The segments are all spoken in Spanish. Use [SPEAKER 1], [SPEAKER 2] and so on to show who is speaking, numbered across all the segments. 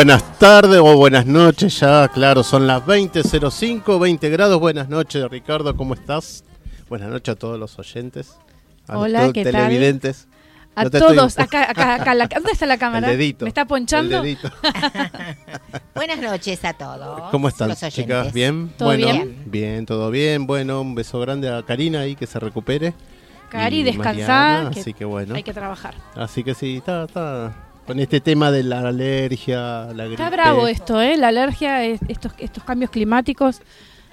[SPEAKER 1] buenas tardes o buenas noches, ya claro, son las 20.05, 20 grados. Buenas noches, Ricardo, ¿cómo estás? Buenas noches a todos los oyentes, a
[SPEAKER 2] Hola,
[SPEAKER 1] los
[SPEAKER 2] ¿qué
[SPEAKER 1] televidentes.
[SPEAKER 2] A
[SPEAKER 1] No te
[SPEAKER 2] todos,
[SPEAKER 1] estoy-
[SPEAKER 2] acá, acá, acá, la- ¿dónde está la cámara?
[SPEAKER 1] El dedito.
[SPEAKER 2] ¿Me está ponchando?
[SPEAKER 1] El dedito.
[SPEAKER 3] Buenas noches a todos.
[SPEAKER 1] ¿Cómo están,
[SPEAKER 3] los
[SPEAKER 1] chicas? ¿Bien?
[SPEAKER 2] ¿Todo
[SPEAKER 1] bueno,
[SPEAKER 2] bien?
[SPEAKER 1] bien, todo bien. Bueno, un beso grande a Karina ahí, que se recupere.
[SPEAKER 2] Cari, descansar,
[SPEAKER 1] Mariana,
[SPEAKER 2] que
[SPEAKER 1] así que bueno.
[SPEAKER 2] Hay que trabajar.
[SPEAKER 1] Así que sí, está, está. Con este tema de la alergia, la gripe.
[SPEAKER 2] Está bravo esto, ¿eh? La alergia, es- estos, estos cambios climáticos.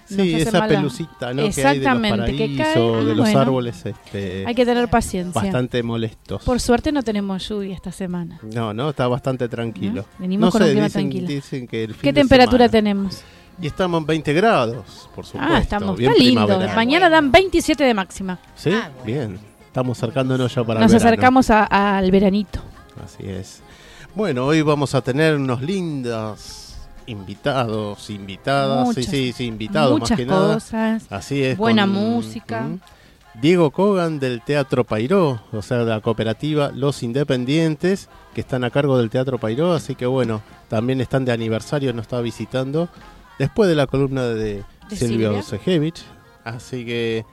[SPEAKER 1] Sí, esa
[SPEAKER 2] mala-
[SPEAKER 1] pelucita, ¿no?
[SPEAKER 2] Exactamente,
[SPEAKER 1] que hay de
[SPEAKER 2] que
[SPEAKER 1] los
[SPEAKER 2] cae.
[SPEAKER 1] paraísos, de
[SPEAKER 2] Ah,
[SPEAKER 1] los
[SPEAKER 2] bueno.
[SPEAKER 1] árboles, este,
[SPEAKER 2] Hay que tener paciencia.
[SPEAKER 1] bastante molestos.
[SPEAKER 2] Por suerte no tenemos lluvia esta semana.
[SPEAKER 1] No, no, está bastante tranquilo.
[SPEAKER 2] ¿No? Venimos
[SPEAKER 1] No
[SPEAKER 2] con un
[SPEAKER 1] sé,
[SPEAKER 2] clima
[SPEAKER 1] dicen,
[SPEAKER 2] tranquilo.
[SPEAKER 1] dicen que el fin
[SPEAKER 2] ¿Qué
[SPEAKER 1] de
[SPEAKER 2] temperatura
[SPEAKER 1] semana-
[SPEAKER 2] tenemos?
[SPEAKER 1] Y estamos en 20 grados, por supuesto.
[SPEAKER 2] Ah, estamos,
[SPEAKER 1] bien
[SPEAKER 2] está lindo. Mañana dan 27 de máxima.
[SPEAKER 1] ¿Sí?
[SPEAKER 3] Ah, bueno.
[SPEAKER 1] Bien. Estamos acercándonos ya para
[SPEAKER 2] Nos
[SPEAKER 1] el verano.
[SPEAKER 2] acercamos a- al veranito.
[SPEAKER 1] Así es. Bueno, hoy vamos a tener unos lindos invitados, invitadas.
[SPEAKER 2] Muchas,
[SPEAKER 1] sí, sí, sí, invitados más que nada.
[SPEAKER 2] cosas.
[SPEAKER 1] Así es.
[SPEAKER 2] Buena
[SPEAKER 1] con,
[SPEAKER 2] música.
[SPEAKER 1] ¿Mm? Diego Kogan del Teatro Pairó, o sea, de la cooperativa Los Independientes, que están a cargo del Teatro Pairó, así que bueno, también están de aniversario, nos está visitando, después de la columna de,
[SPEAKER 2] ¿De
[SPEAKER 1] Silvio
[SPEAKER 2] Silvia?
[SPEAKER 1] Sejevich, así que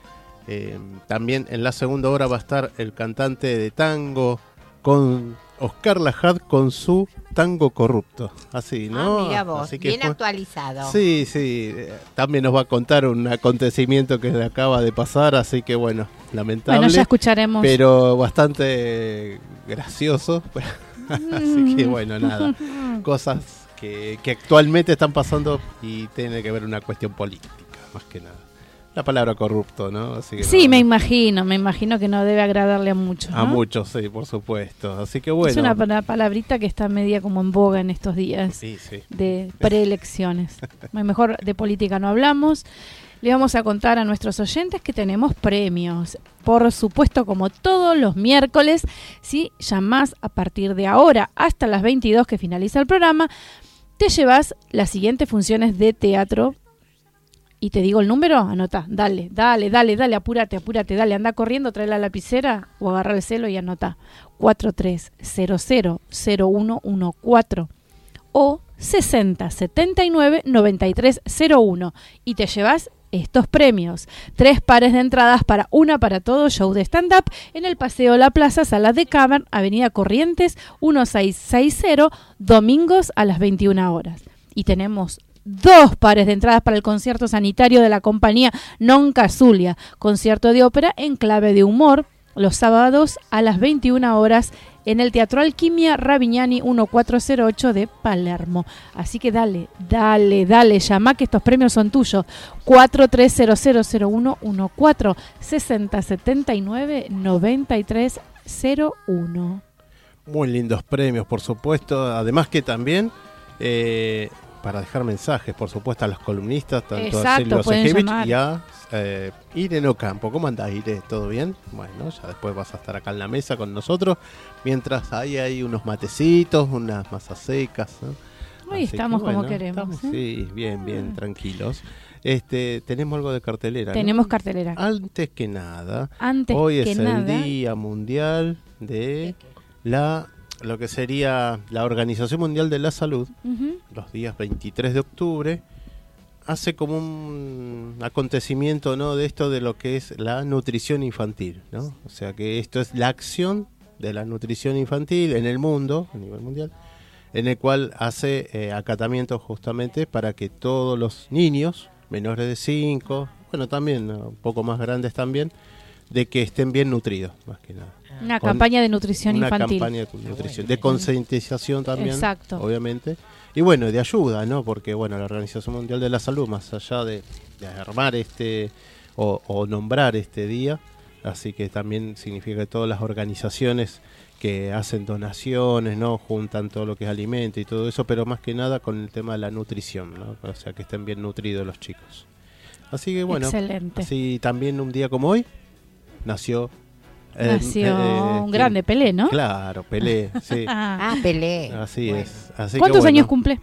[SPEAKER 1] eh, también en la segunda hora va a estar el cantante de tango con Oscar Lajad con su tango corrupto, así, ¿no?
[SPEAKER 3] Ah, mira vos,
[SPEAKER 1] Así que
[SPEAKER 3] bien
[SPEAKER 1] fue-
[SPEAKER 3] actualizado.
[SPEAKER 1] Sí, sí. eh, También nos va a contar un acontecimiento que le acaba de pasar, así que bueno, lamentable.
[SPEAKER 2] Bueno, ya escucharemos.
[SPEAKER 1] pero bastante gracioso. así que bueno, nada. Cosas que, que actualmente están pasando y tiene que ver una cuestión política, más que nada. La palabra corrupto, ¿no? Así que
[SPEAKER 2] Sí,
[SPEAKER 1] no,
[SPEAKER 2] me imagino, me imagino que no debe agradarle a muchos.
[SPEAKER 1] A muchos, sí, por supuesto. Así que bueno.
[SPEAKER 2] Es una pala- palabrita que está media como en boga en estos días
[SPEAKER 1] Sí, sí.
[SPEAKER 2] de preelecciones. Mejor de política no hablamos. Le vamos a contar a nuestros oyentes que tenemos premios. Por supuesto, como todos los miércoles, si llamás a partir de ahora hasta las 22 que finaliza el programa, te llevas las siguientes funciones de teatro. Y te digo el número, anota, dale, dale, dale, dale, apúrate, apúrate, dale, anda corriendo, trae la lapicera o agarra el celo y anota 43000114 o 6079-9301 y te llevas estos premios. Tres pares de entradas para una para todo show de stand-up en el Paseo La Plaza, Sala de Cavern, Avenida Corrientes 1660, domingos a las 21 horas. Y tenemos dos pares de entradas para el concierto sanitario de la compañía Non Casulia, concierto de ópera en clave de humor, los sábados a las 21 horas en el Teatro Alquimia Ravignani 1408 de Palermo. Así que dale, dale, dale, llama que estos premios son tuyos. 43000114 6079 9301.
[SPEAKER 1] Muy lindos premios, por supuesto. Además que también, eh, para dejar mensajes, por supuesto, a los columnistas, tanto a
[SPEAKER 2] Exacto,
[SPEAKER 1] Silvio Sejevich
[SPEAKER 2] llamar.
[SPEAKER 1] y a eh, Irene Ocampo. ¿Cómo andás, Irene? ¿Todo bien? Bueno, ya después vas a estar acá en la mesa con nosotros, mientras ahí hay unos matecitos, unas masas secas. ¿no?
[SPEAKER 2] Hoy
[SPEAKER 1] Así que,
[SPEAKER 2] estamos como queremos.
[SPEAKER 1] estamos,
[SPEAKER 2] ¿eh?
[SPEAKER 1] Sí, bien, bien, tranquilos. Este, tenemos algo de cartelera. ¿no?
[SPEAKER 2] Tenemos cartelera.
[SPEAKER 1] Antes que nada,
[SPEAKER 2] Antes
[SPEAKER 1] Hoy
[SPEAKER 2] que
[SPEAKER 1] es
[SPEAKER 2] nada,
[SPEAKER 1] el Día Mundial de la lo que sería la Organización Mundial de la Salud, los días 23 de octubre, hace como un acontecimiento ¿no? de esto de lo que es la nutrición infantil. ¿no? O sea que esto es la acción de la nutrición infantil en el mundo, a nivel mundial, en el cual hace eh, acatamientos justamente para que todos los niños menores de 5, bueno, también ¿no? un poco más grandes también, de que estén bien nutridos, más que nada.
[SPEAKER 2] Una
[SPEAKER 1] Con-
[SPEAKER 2] campaña de nutrición
[SPEAKER 1] una
[SPEAKER 2] infantil.
[SPEAKER 1] campaña de nutrición, de concientización también,
[SPEAKER 2] Exacto.
[SPEAKER 1] obviamente. Y bueno, de ayuda, ¿no? Porque bueno, la Organización Mundial de la Salud, más allá de, de armar este o, o nombrar este día, así que también significa que todas las organizaciones que hacen donaciones, ¿no? Juntan todo lo que es alimento y todo eso, pero más que nada con el tema de la nutrición, ¿no? O sea, que estén bien nutridos los chicos. Así que bueno,
[SPEAKER 2] Excelente.
[SPEAKER 1] así también un día como hoy nació
[SPEAKER 2] Nació
[SPEAKER 1] eh,
[SPEAKER 2] un grande Pelé, ¿no?
[SPEAKER 1] Claro, Pelé, sí.
[SPEAKER 2] Ah.
[SPEAKER 3] Ah, Pelé.
[SPEAKER 1] Así
[SPEAKER 3] Bueno.
[SPEAKER 1] es. Así que
[SPEAKER 2] ¿Cuántos
[SPEAKER 1] bueno.
[SPEAKER 2] años cumple?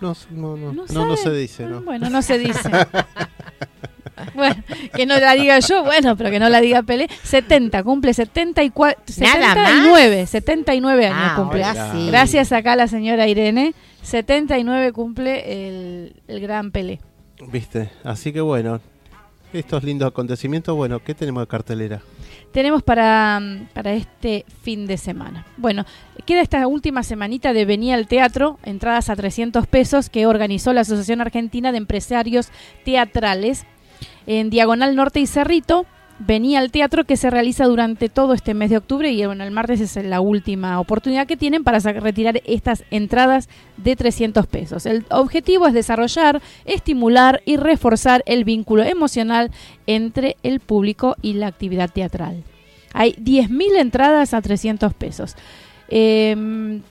[SPEAKER 1] No, no, no, no,
[SPEAKER 2] sabe?
[SPEAKER 1] no se dice, ¿no?
[SPEAKER 2] Bueno, no se dice. bueno, que no la diga yo, bueno, pero que no la diga Pelé. 70, cumple 74,
[SPEAKER 3] Nada más.
[SPEAKER 2] 79, 79 años
[SPEAKER 3] Ah,
[SPEAKER 2] cumple.
[SPEAKER 3] sí.
[SPEAKER 2] Gracias acá a la señora Irene. 79 cumple el, el gran Pelé.
[SPEAKER 1] ¿Viste? Así que bueno, estos lindos acontecimientos, bueno, ¿qué tenemos de cartelera?
[SPEAKER 2] Tenemos para, para este fin de semana? Bueno, queda esta última semanita de Venía al Teatro, entradas a 300 pesos, que organizó la Asociación Argentina de Empresarios Teatrales en Diagonal Norte y Cerrito. Venía al teatro que se realiza durante todo este mes de octubre y bueno, el martes es la última oportunidad que tienen para retirar estas entradas de 300 pesos. El objetivo es desarrollar, estimular y reforzar el vínculo emocional entre el público y la actividad teatral. Hay 10.000 entradas a 300 pesos. Em,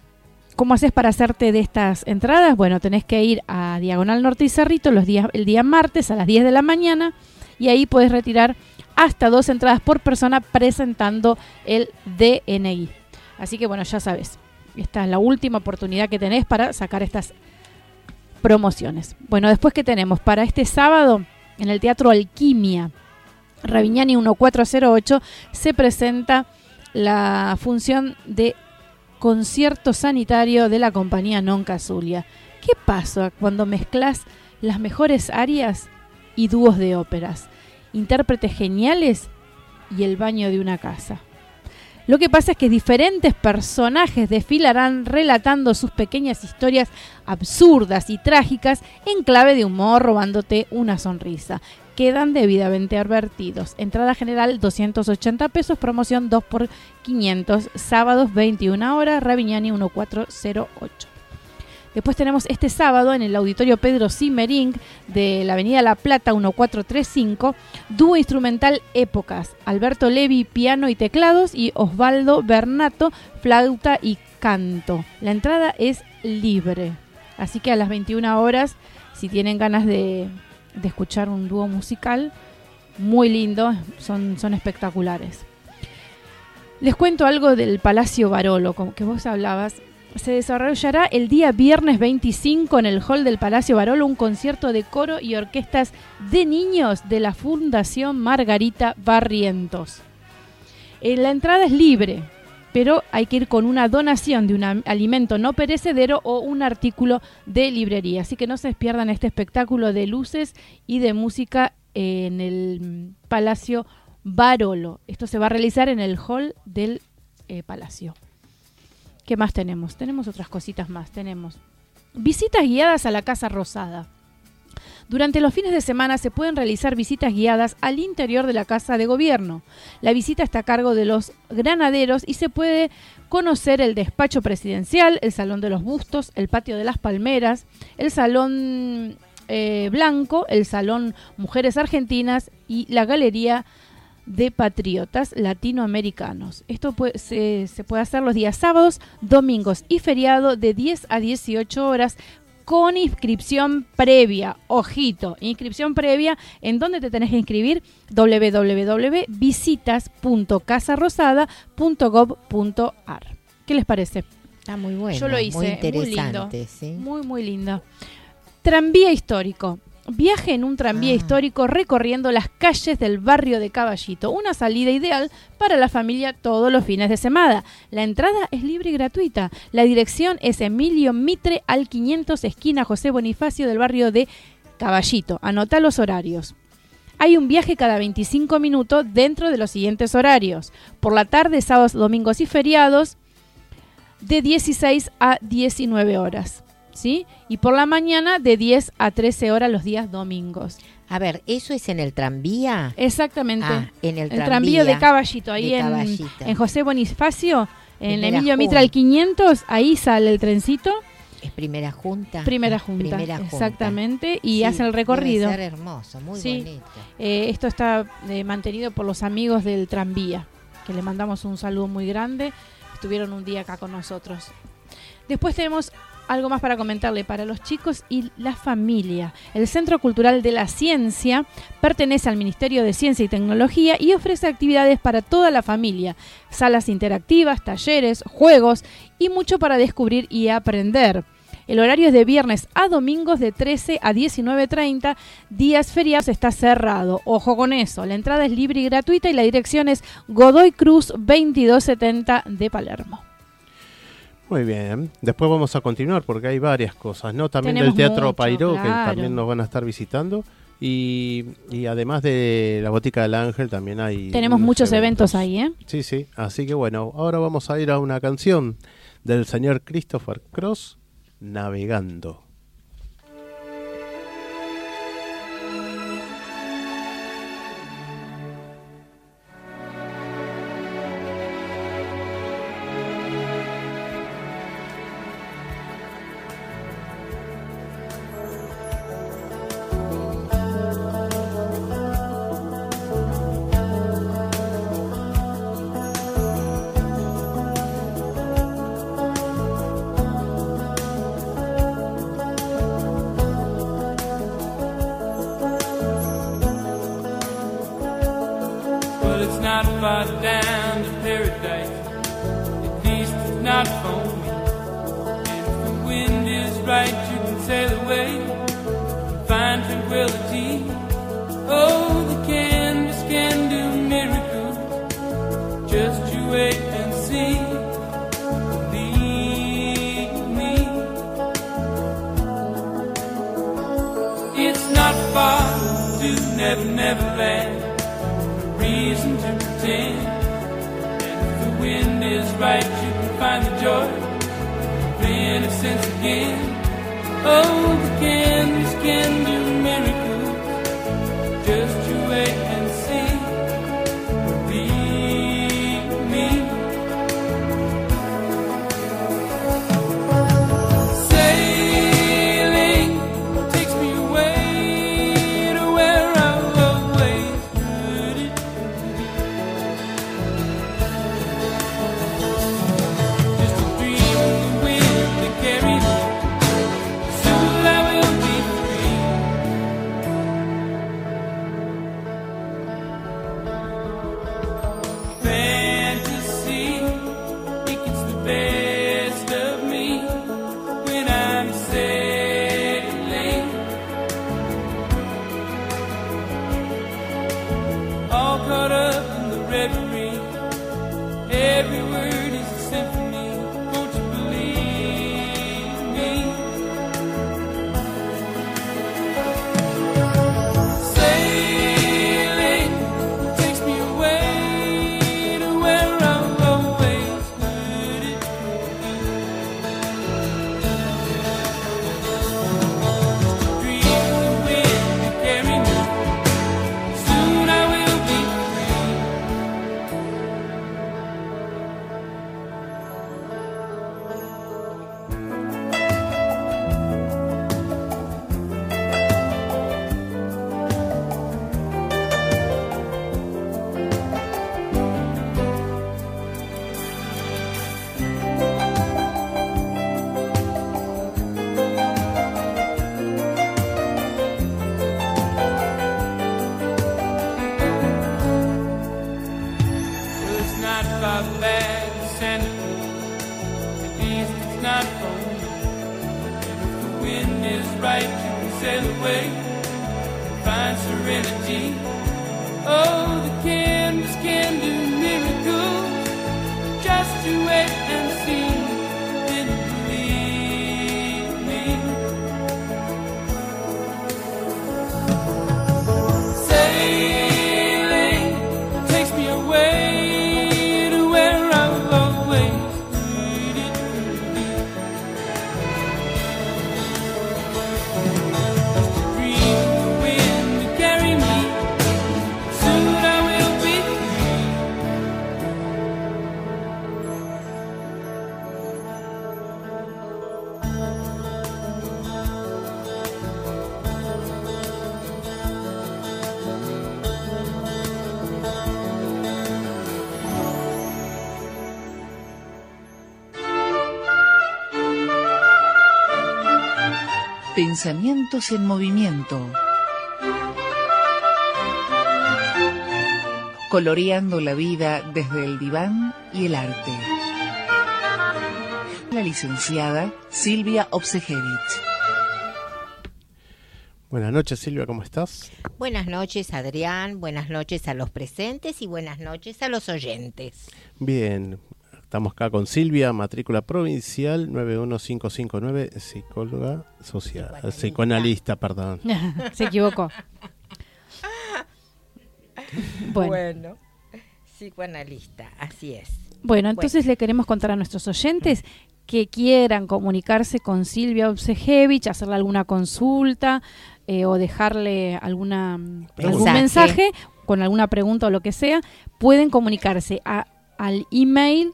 [SPEAKER 2] ¿Cómo haces para hacerte de estas entradas? Bueno, tenés que ir a Diagonal Norte y Cerrito los días, el día martes a las 10 de la mañana y ahí puedes retirar hasta dos entradas por persona presentando el DNI. Así que bueno, ya sabes, esta es la última oportunidad que tenés para sacar estas promociones. Bueno, después que tenemos para este sábado en el Teatro Alquimia, Ravignani 1408, se presenta la función de concierto sanitario de la compañía Non Casulia. ¿Qué pasa cuando mezclas las mejores arias y dúos de óperas, intérpretes geniales y el baño de una casa? Lo que pasa es que diferentes personajes desfilarán relatando sus pequeñas historias absurdas y trágicas en clave de humor, robándote una sonrisa. Quedan debidamente advertidos. Entrada general 280 pesos, promoción 2 por 500, sábados 21 horas, Ravignani 1408. Después tenemos este sábado en el auditorio Pedro Simmering de la Avenida La Plata 1435, dúo instrumental Épocas, Alberto Levi piano y teclados y Osvaldo Bernato flauta y canto. La entrada es libre, así que a las 21 horas, si tienen ganas de, de escuchar un dúo musical, muy lindo, son, son espectaculares. Les cuento algo del Palacio Barolo, como que vos hablabas se desarrollará el día viernes 25 en el hall del Palacio Barolo un concierto de coro y orquestas de niños de la Fundación Margarita Barrientos. Eh, la entrada es libre, pero hay que ir con una donación de un alimento no perecedero o un artículo de librería. Así que no se pierdan este espectáculo de luces y de música en el mm, Palacio Barolo. Esto se va a realizar en el hall del eh, Palacio. ¿Qué más tenemos? Tenemos otras cositas más. Tenemos visitas guiadas a la Casa Rosada. Durante los fines de semana se pueden realizar visitas guiadas al interior de la Casa de Gobierno. La visita está a cargo de los granaderos y se puede conocer el despacho presidencial, el Salón de los Bustos, el Patio de las Palmeras, el Salón eh, Blanco, el Salón Mujeres Argentinas y la Galería de Patriotas Latinoamericanos. Esto puede- se, se puede hacer los días sábados, domingos y feriado de 10 a 18 horas con inscripción previa. Ojito, inscripción previa en donde te tenés que inscribir www.visitas.casarosada.gov.ar. ¿Qué les parece?
[SPEAKER 3] Está muy bueno.
[SPEAKER 2] Yo lo hice,
[SPEAKER 3] Muy
[SPEAKER 2] muy lindo.
[SPEAKER 3] interesante, sí.
[SPEAKER 2] Muy, muy lindo. Tranvía histórico. Viaje en un tranvía
[SPEAKER 3] Ah.
[SPEAKER 2] histórico recorriendo las calles del barrio de Caballito. Una salida ideal para la familia todos los fines de semana. La entrada es libre y gratuita. La dirección es Emilio Mitre al 500 esquina José Bonifacio del barrio de Caballito. Anota los horarios. hay un viaje cada 25 minutos dentro de los siguientes horarios. Por la tarde, sábados, domingos y feriados, de 16 a 19 horas. ¿Sí? Y por la mañana de 10 a 13 horas los días domingos.
[SPEAKER 3] A ver, ¿eso es en el tranvía?
[SPEAKER 2] Exactamente.
[SPEAKER 3] Ah, en el
[SPEAKER 2] el
[SPEAKER 3] tranvía.
[SPEAKER 2] tranvía de Caballito, ahí
[SPEAKER 3] de
[SPEAKER 2] en, José Bonifacio, en
[SPEAKER 3] Primera
[SPEAKER 2] Emilio
[SPEAKER 3] junta.
[SPEAKER 2] Mitra al 500, ahí sale el trencito,
[SPEAKER 3] Es primera junta.
[SPEAKER 2] primera junta,
[SPEAKER 3] Primera junta.
[SPEAKER 2] exactamente, y
[SPEAKER 3] Sí,
[SPEAKER 2] hacen el recorrido.
[SPEAKER 3] Debe ser hermoso, muy
[SPEAKER 2] Sí.
[SPEAKER 3] bonito.
[SPEAKER 2] Eh, esto está eh, mantenido por los amigos del tranvía, que le mandamos un saludo muy grande, estuvieron un día acá con nosotros. Después tenemos algo más para comentarle para los chicos y la familia. El Centro Cultural de la Ciencia pertenece al Ministerio de Ciencia y Tecnología y ofrece actividades para toda la familia, salas interactivas, talleres, juegos y mucho para descubrir y aprender. El horario es de viernes a domingos de 13 a 19.30. Días feriados está cerrado. Ojo con eso. La entrada es libre y gratuita y la dirección es Godoy Cruz 2270 de Palermo.
[SPEAKER 4] Muy bien. Después vamos a continuar porque hay varias cosas, ¿no? También
[SPEAKER 2] Tenemos
[SPEAKER 4] del Teatro
[SPEAKER 2] mucho,
[SPEAKER 4] Pairó, que también nos van a estar visitando. Y, y además de la Botica del Ángel, también hay.
[SPEAKER 2] Tenemos muchos eventos ahí, ¿eh?
[SPEAKER 4] Sí, sí. Así que bueno, ahora vamos a ir a una canción del señor Christopher Cross, Navegando.
[SPEAKER 5] Pensamientos en movimiento. Coloreando la vida desde el diván y el arte. La licenciada Silvia Obsejevich.
[SPEAKER 1] Buenas noches, Silvia, ¿cómo estás?
[SPEAKER 3] Buenas noches, Adrián. Buenas noches a los presentes y buenas noches a los oyentes.
[SPEAKER 1] Bien, estamos acá con Silvia, matrícula provincial 91559, psicóloga social,
[SPEAKER 3] Psicoanalista.
[SPEAKER 1] psicoanalista, perdón.
[SPEAKER 2] Se equivocó. Bueno.
[SPEAKER 3] Bueno, psicoanalista, así es.
[SPEAKER 2] Bueno, entonces le queremos contar a nuestros oyentes que quieran comunicarse con Silvia Obsejevich, hacerle alguna consulta eh, o dejarle alguna algún
[SPEAKER 3] Mensaje.
[SPEAKER 2] mensaje con alguna pregunta o lo que sea, pueden comunicarse a- al email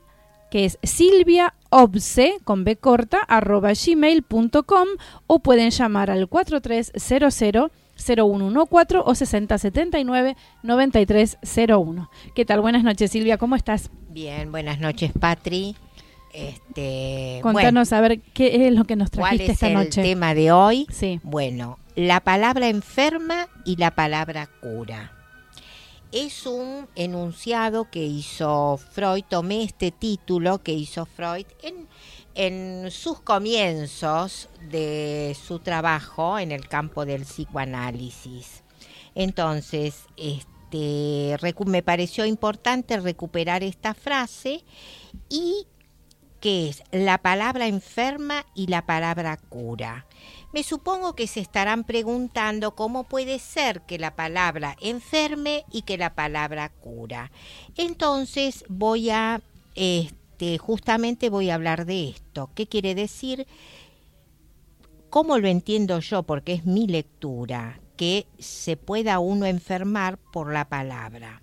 [SPEAKER 2] que es silviaobse con b corta arroba gmail.com o pueden llamar al 4300 0114 o 6079 9301. ¿Qué tal? Buenas noches, Silvia, ¿cómo estás?
[SPEAKER 3] Bien, buenas noches, Patri. Este,
[SPEAKER 2] Contanos a ver qué es lo que nos
[SPEAKER 3] bueno, ¿cuál
[SPEAKER 2] trajiste
[SPEAKER 3] es
[SPEAKER 2] esta
[SPEAKER 3] el
[SPEAKER 2] noche.
[SPEAKER 3] tema de hoy?
[SPEAKER 2] Sí.
[SPEAKER 3] Bueno, la palabra enferma y la palabra cura. Es un enunciado que hizo Freud, tomé este título que hizo Freud en, en sus comienzos de su trabajo en el campo del psicoanálisis. Entonces, este, me pareció importante recuperar esta frase y que es la palabra enferma y la palabra cura. Me supongo que se estarán preguntando cómo puede ser que la palabra enferme y que la palabra cura. Entonces voy a, este, justamente voy a hablar de esto. ¿Qué quiere decir? ¿Cómo lo entiendo yo? Porque es mi lectura, que se pueda uno enfermar por la palabra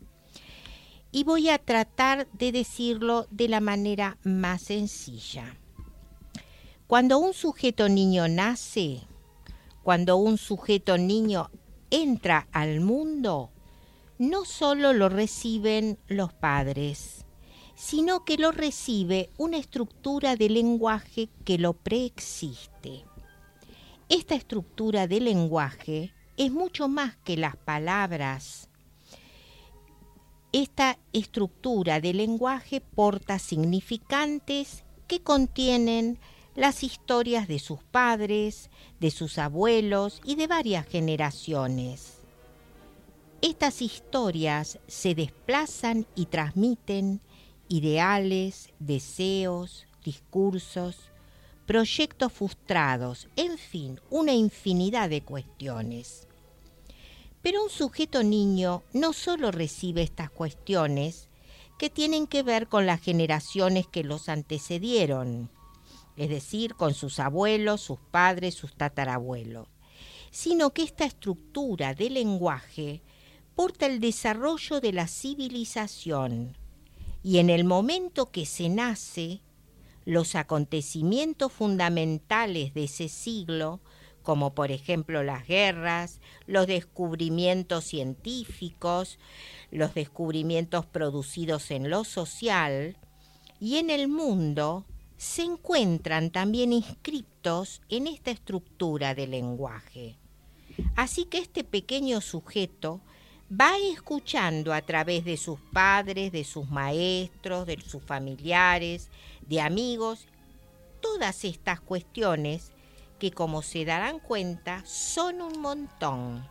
[SPEAKER 3] y voy a tratar de decirlo de la manera más sencilla. Cuando un sujeto niño nace, cuando un sujeto niño entra al mundo, no solo lo reciben los padres, sino que lo recibe una estructura de lenguaje que lo preexiste. Esta estructura de lenguaje es mucho más que las palabras esta estructura de lenguaje porta significantes que contienen las historias de sus padres, de sus abuelos y de varias generaciones. Estas historias se desplazan y transmiten ideales, deseos, discursos, proyectos frustrados, en fin, una infinidad de cuestiones. Pero un sujeto niño no solo recibe estas cuestiones que tienen que ver con las generaciones que los antecedieron, es decir, con sus abuelos, sus padres, sus tatarabuelos, sino que esta estructura de lenguaje porta el desarrollo de la civilización. Y en el momento que se nace, los acontecimientos fundamentales de ese siglo como por ejemplo las guerras, los descubrimientos científicos, los descubrimientos producidos en lo social y en el mundo, se encuentran también inscriptos en esta estructura de lenguaje. Así que este pequeño sujeto va escuchando a través de sus padres, de sus maestros, de sus familiares, de amigos, todas estas cuestiones que como se darán cuenta son un montón.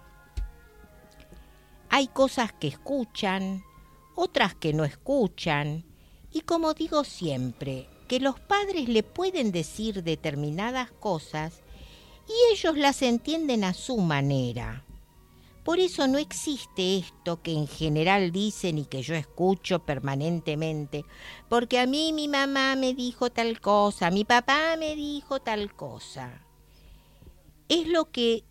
[SPEAKER 3] Hay cosas que escuchan, otras que no escuchan, y como digo siempre, que los padres le pueden decir determinadas cosas y ellos las entienden a su manera. Por eso no existe esto que en general dicen y que yo escucho permanentemente, porque a mí mi mamá me dijo tal cosa, mi papá me dijo tal cosa es lo que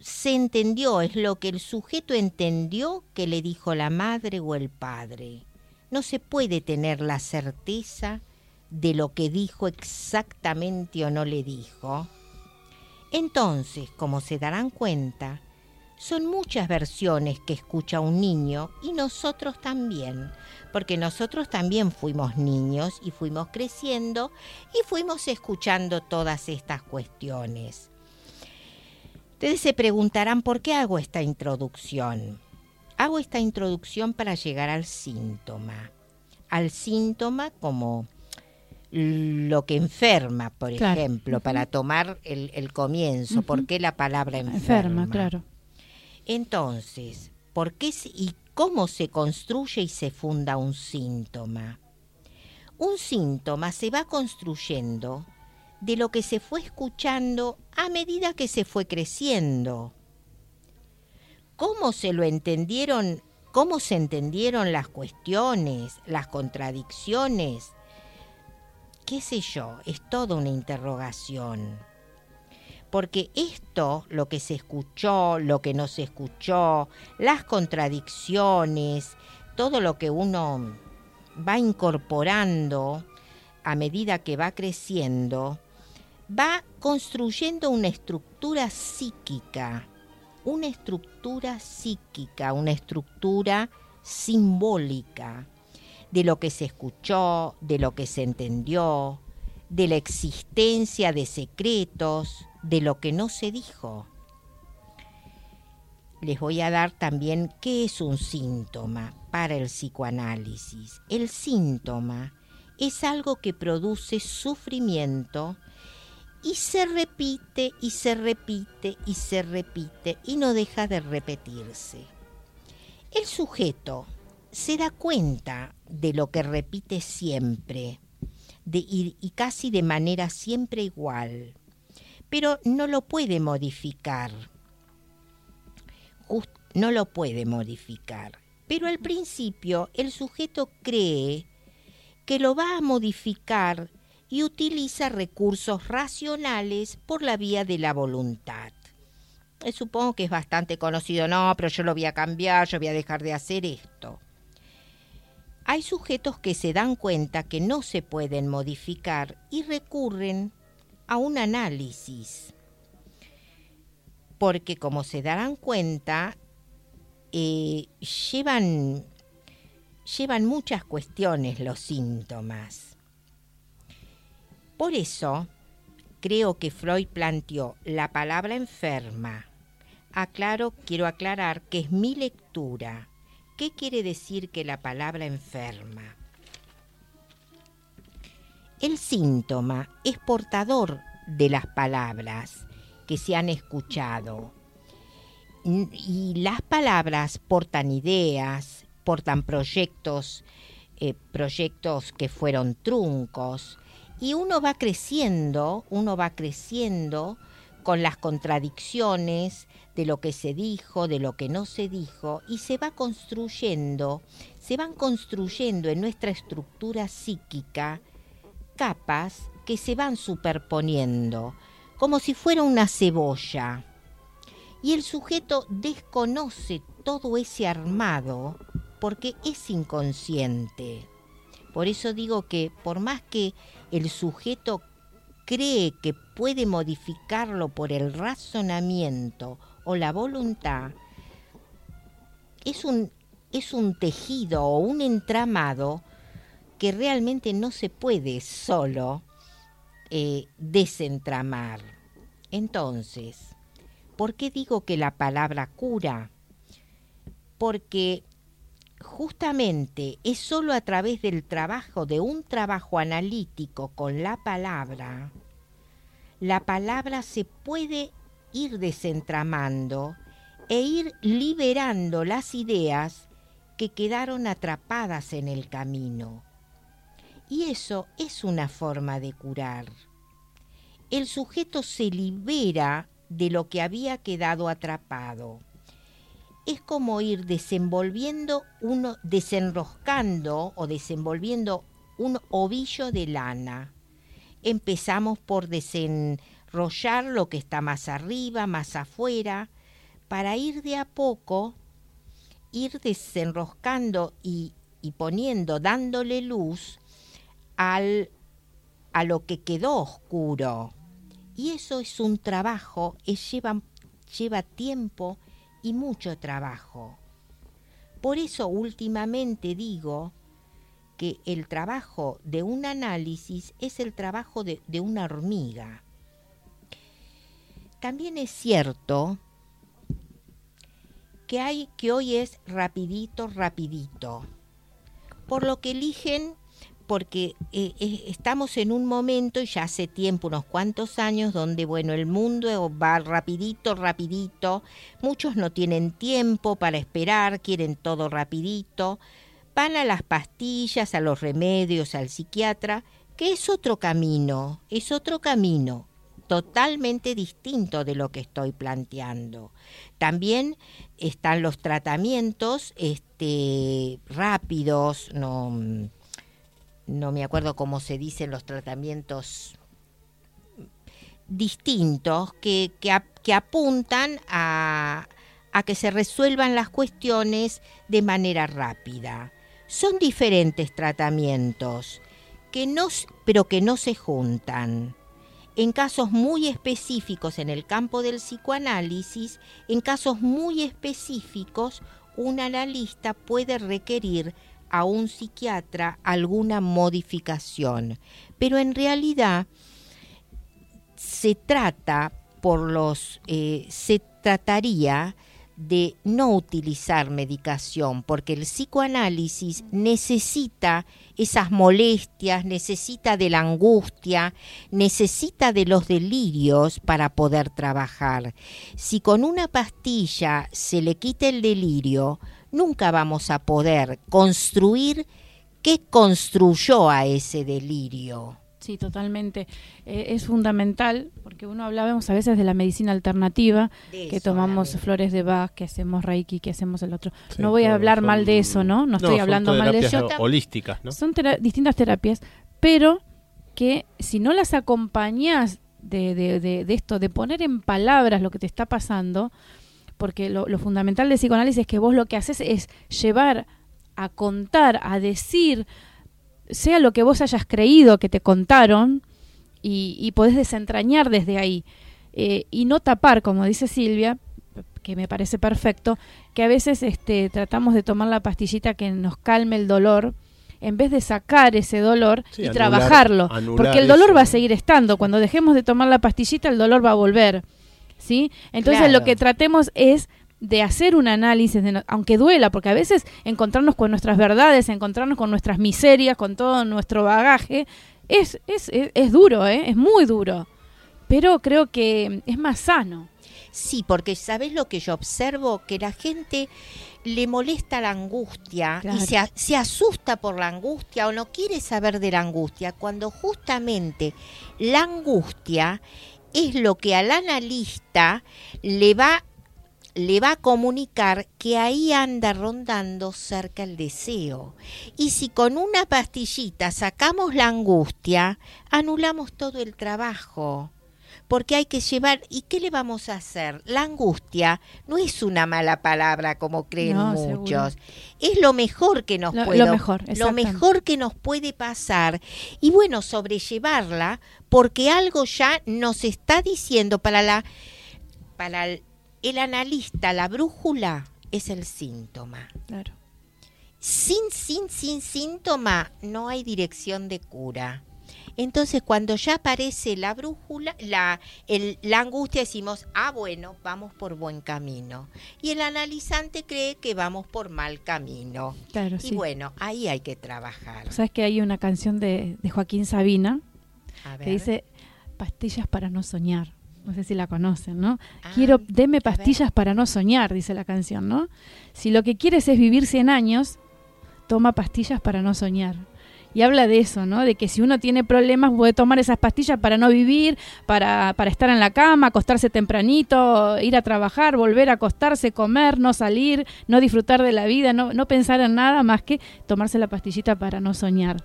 [SPEAKER 3] se entendió, es lo que el sujeto entendió que le dijo la madre o el padre. No se puede tener la certeza de lo que dijo exactamente o no le dijo. Entonces, como se darán cuenta, son muchas versiones que escucha un niño y nosotros también, porque nosotros también fuimos niños y fuimos creciendo y fuimos escuchando todas estas cuestiones. Ustedes se preguntarán por qué hago esta introducción. Hago esta introducción para llegar al síntoma. Al síntoma como lo que enferma, por
[SPEAKER 2] Claro.
[SPEAKER 3] ejemplo, para tomar el, el comienzo. ¿Por qué la palabra enferma?
[SPEAKER 2] Enferma, claro.
[SPEAKER 3] Entonces, ¿por qué y cómo se construye y se funda un síntoma? Un síntoma se va construyendo de lo que se fue escuchando a medida que se fue creciendo. ¿Cómo se lo entendieron? ¿Cómo se entendieron las cuestiones, las contradicciones? ¿Qué sé yo? Es toda una interrogación porque esto, lo que se escuchó, lo que no se escuchó, las contradicciones, todo lo que uno va incorporando a medida que va creciendo, va construyendo una estructura psíquica, una estructura psíquica, una estructura simbólica de lo que se escuchó, de lo que se entendió, de la existencia de secretos, de lo que no se dijo. Les voy a dar también qué es un síntoma para el psicoanálisis. El síntoma es algo que produce sufrimiento y se repite y se repite y se repite y no deja de repetirse. El sujeto se da cuenta de lo que repite siempre de, y, y casi de manera siempre igual, pero no lo puede modificar. No lo puede modificar. Pero al principio el sujeto cree que lo va a modificar y utiliza recursos racionales por la vía de la voluntad. Eh, Supongo que es bastante conocido, no, pero yo lo voy a cambiar, yo voy a dejar de hacer esto. Hay sujetos que se dan cuenta que no se pueden modificar y recurren a un análisis. Porque como se darán cuenta, eh, llevan, llevan muchas cuestiones los síntomas. Por eso, creo que Freud planteó la palabra enferma. Aclaro, quiero aclarar que es mi lectura. ¿Qué quiere decir que la palabra enferma? El síntoma es portador de las palabras que se han escuchado. Y las palabras portan ideas, portan proyectos, eh, proyectos que fueron truncos. Y uno va creciendo, uno va creciendo con las contradicciones de lo que se dijo, de lo que no se dijo, y se va construyendo, se van construyendo en nuestra estructura psíquica capas que se van superponiendo, como si fuera una cebolla. Y el sujeto desconoce todo ese armado porque es inconsciente. Por eso digo que por más que el sujeto cree que puede modificarlo por el razonamiento o la voluntad, es un, es un tejido o un entramado que realmente no se puede solo eh, desentramar. Entonces, ¿por qué digo que la palabra cura? Porque justamente es solo a través del trabajo, de un trabajo analítico con la palabra, la palabra se puede ir desentramando e ir liberando las ideas que quedaron atrapadas en el camino. Y eso es una forma de curar. El sujeto se libera de lo que había quedado atrapado. Es como ir desenvolviendo uno, desenroscando o desenvolviendo un ovillo de lana. Empezamos por desenrollar lo que está más arriba, más afuera, para ir de a poco, ir desenroscando y, y poniendo, dándole luz al, a lo que quedó oscuro. Y eso es un trabajo, es, lleva, lleva tiempo y mucho trabajo. Por eso últimamente digo que el trabajo de un análisis es el trabajo de, de una hormiga. También es cierto que hay que hoy es rapidito, rapidito. Por lo que eligen porque eh, eh, estamos en un momento, y ya hace tiempo, unos cuantos años, donde, bueno, el mundo va rapidito, rapidito, muchos no tienen tiempo para esperar, quieren todo rapidito, van a las pastillas, a los remedios, al psiquiatra, que es otro camino, es otro camino totalmente distinto de lo que estoy planteando. También están los tratamientos este, rápidos, no, no me acuerdo cómo se dicen los tratamientos distintos que, que, apuntan a, a que se resuelvan las cuestiones de manera rápida. Son diferentes tratamientos, que no, pero que no se juntan en casos muy específicos en el campo del psicoanálisis, en casos muy específicos, un analista puede requerir a un psiquiatra alguna modificación. Pero en realidad se trata por los eh, se trataría de no utilizar medicación, porque el psicoanálisis necesita esas molestias, necesita de la angustia, necesita de los delirios para poder trabajar. Si con una pastilla se le quita el delirio, nunca vamos a poder construir qué construyó a ese delirio.
[SPEAKER 2] Sí, totalmente. Eh, es fundamental, porque uno hablábamos a veces de la medicina alternativa, que tomamos flores de Bach, que hacemos Reiki, que hacemos el otro. no voy a hablar mal de eso, ¿no? No estoy hablando mal de eso.
[SPEAKER 1] holísticas, ¿no?
[SPEAKER 2] Son distintas terapias, pero que si no las acompañas de, de, de, esto, de poner en palabras lo que te está pasando, porque lo, lo fundamental de psicoanálisis es que vos lo que haces es llevar a contar, a decir, sea lo que vos hayas creído que te contaron y, podés desentrañar desde ahí eh, y no tapar, como dice Silvia, que me parece perfecto, que a veces este, tratamos de tomar la pastillita que nos calme el dolor en vez de sacar ese dolor y trabajarlo, porque el dolor va a seguir estando. Cuando dejemos de tomar la pastillita, el dolor va a volver. ¿Sí? Entonces lo que tratemos es de hacer un análisis, aunque duela, porque a veces encontrarnos con nuestras verdades, encontrarnos con nuestras miserias, con todo nuestro bagaje, es, es, es, duro, ¿eh? es muy duro, pero creo que es más sano.
[SPEAKER 3] Sí, porque sabes lo que yo observo, que la gente le molesta la angustia y se, se, asusta por la angustia o no quiere saber de la angustia, cuando justamente la angustia es lo que al analista le va le va a comunicar que ahí anda rondando cerca el deseo. Y si con una pastillita sacamos la angustia, anulamos todo el trabajo. Porque hay que llevar, ¿y qué le vamos a hacer? La angustia no es una mala palabra como creen muchos. Es lo mejor que nos puede
[SPEAKER 2] lo mejor,
[SPEAKER 3] lo mejor que nos puede pasar. Y bueno, sobrellevarla porque algo ya nos está diciendo para la para el analista, la brújula, es el síntoma.
[SPEAKER 2] Claro.
[SPEAKER 3] Sin, sin, sin síntoma no hay dirección de cura. Entonces, cuando ya aparece la brújula, la, la angustia, decimos, ah, bueno, vamos por buen camino. Y el analizante cree que vamos por mal camino.
[SPEAKER 2] Claro,
[SPEAKER 3] y bueno, ahí hay que trabajar.
[SPEAKER 2] ¿Sabes que hay una canción de, de Joaquín Sabina que dice, pastillas para no soñar? No sé si la conocen, ¿no? Ah, Quiero, deme pastillas para no soñar, dice la canción, ¿no? Si lo que quieres es vivir 100 años, toma pastillas para no soñar. Y habla de eso, ¿no? De que si uno tiene problemas puede tomar esas pastillas para no vivir, para, para estar en la cama, acostarse tempranito, ir a trabajar, volver a acostarse, comer, no salir, no disfrutar de la vida, no, no pensar en nada más que tomarse la pastillita para no soñar.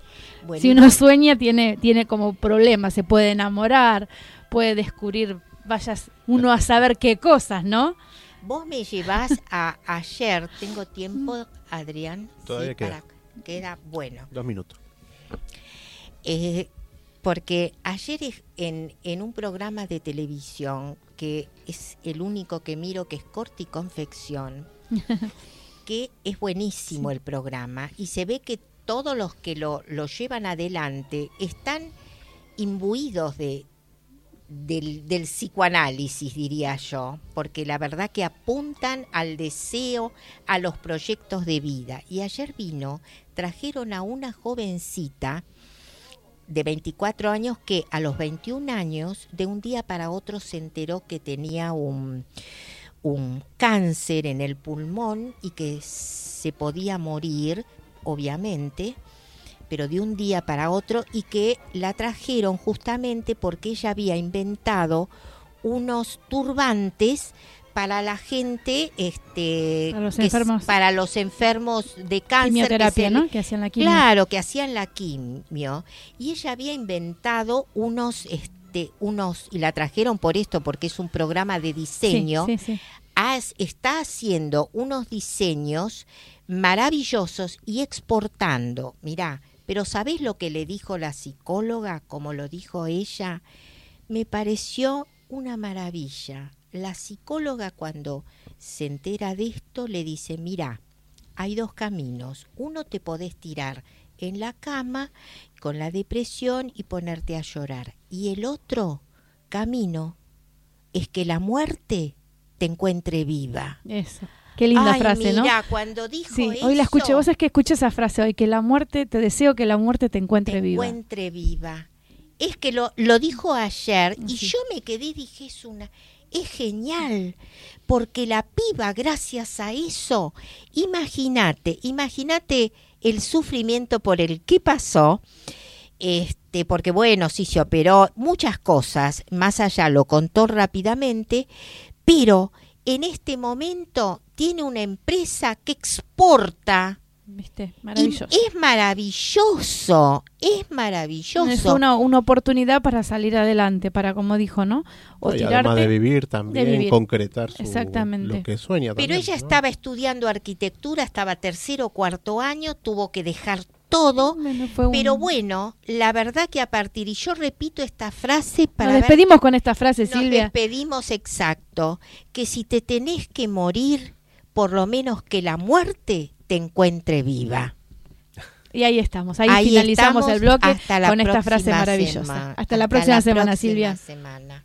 [SPEAKER 2] si uno sueña tiene, tiene como problemas, se puede enamorar, puede descubrir vayas uno a saber qué cosas, ¿no?
[SPEAKER 3] Vos me llevas a ayer, tengo tiempo, Adrián.
[SPEAKER 1] Todavía queda.
[SPEAKER 3] queda bueno.
[SPEAKER 1] Dos minutos.
[SPEAKER 3] Eh, porque ayer en, en un programa de televisión, que es el único que miro, que es Corte y Confección, que es buenísimo el programa, y se ve que todos los que lo, lo llevan adelante están imbuidos de, del, psicoanálisis, diría yo, porque la verdad que apuntan al deseo, a los proyectos de vida. Y ayer vino, trajeron a una jovencita de 24 años que a los 21 años, de un día para otro, se enteró que tenía un, un cáncer en el pulmón y que se podía morir, obviamente, pero de un día para otro, y que la trajeron justamente porque ella había inventado unos turbantes para la gente, este,
[SPEAKER 2] Para los
[SPEAKER 3] que
[SPEAKER 2] enfermos.
[SPEAKER 3] para los enfermos de cáncer, que
[SPEAKER 2] Quimioterapia,
[SPEAKER 3] se-
[SPEAKER 2] ¿no? Que hacían la quimio.
[SPEAKER 3] Claro, que hacían la quimio. Y ella había inventado unos, este, unos, y la trajeron por esto, porque es un programa de diseño.
[SPEAKER 2] sí, sí.
[SPEAKER 3] Haz- está haciendo unos diseños maravillosos y exportando. Mirá, pero ¿sabés lo que le dijo la psicóloga, como lo dijo ella? Me pareció una maravilla. La psicóloga cuando se entera de esto le dice, mira, hay dos caminos. Uno te podés tirar en la cama con la depresión y ponerte a llorar. Y el otro camino es que la muerte te encuentre viva.
[SPEAKER 2] Qué linda
[SPEAKER 3] Ay,
[SPEAKER 2] frase, ¿no?
[SPEAKER 3] mira, cuando dijo
[SPEAKER 2] Sí,
[SPEAKER 3] eso,
[SPEAKER 2] hoy la escuché. Vos es que escuché esa frase hoy, que la muerte, te deseo que la muerte te encuentre
[SPEAKER 3] te
[SPEAKER 2] viva.
[SPEAKER 3] encuentre viva. Es que lo, lo dijo ayer y
[SPEAKER 2] Sí.
[SPEAKER 3] yo me quedé y dije, es una, es genial, porque la piba, gracias a eso, imagínate, imagínate el sufrimiento por el que pasó, este, porque bueno, sí se operó, muchas cosas, más allá lo contó rápidamente, pero en este momento tiene una empresa que exporta.
[SPEAKER 2] ¿Viste?
[SPEAKER 3] y
[SPEAKER 2] Maravilloso.
[SPEAKER 3] es maravilloso, es maravilloso.
[SPEAKER 2] Es una, una oportunidad para salir adelante, para, como dijo, ¿no? O
[SPEAKER 1] y
[SPEAKER 2] tirarte.
[SPEAKER 1] además de vivir también,
[SPEAKER 2] vivir.
[SPEAKER 1] concretar su,
[SPEAKER 2] Exactamente.
[SPEAKER 1] lo que sueña.
[SPEAKER 3] Pero ella
[SPEAKER 1] ¿no?
[SPEAKER 3] estaba estudiando arquitectura, estaba tercero o cuarto año, tuvo que dejar todo.
[SPEAKER 2] Bueno, fue un-
[SPEAKER 3] Pero bueno, la verdad que a partir, y yo repito esta frase para
[SPEAKER 2] Nos
[SPEAKER 3] ver-
[SPEAKER 2] despedimos con esta frase,
[SPEAKER 3] nos
[SPEAKER 2] Silvia.
[SPEAKER 3] despedimos exacto, que si te tenés que morir, por lo menos que la muerte te encuentre viva.
[SPEAKER 2] Y ahí estamos, ahí,
[SPEAKER 3] Ahí
[SPEAKER 2] finalizamos
[SPEAKER 3] estamos,
[SPEAKER 2] el bloque
[SPEAKER 3] hasta la
[SPEAKER 2] con esta frase
[SPEAKER 3] próxima
[SPEAKER 2] maravillosa. Hasta la próxima semana,
[SPEAKER 3] próxima
[SPEAKER 2] Silvia.
[SPEAKER 3] semana.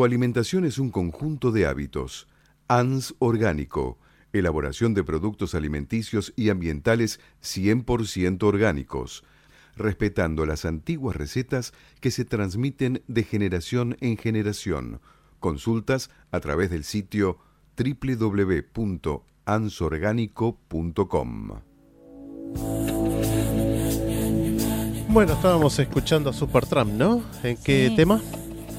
[SPEAKER 6] Tu alimentación es un conjunto de hábitos. ANS Orgánico, elaboración de productos alimenticios y ambientales 100% orgánicos, respetando las antiguas recetas que se transmiten de generación en generación. Consultas a través del sitio www.ansorgánico.com.
[SPEAKER 1] Bueno, estábamos escuchando a Supertramp, ¿no? ¿En qué
[SPEAKER 2] Sí.
[SPEAKER 1] tema?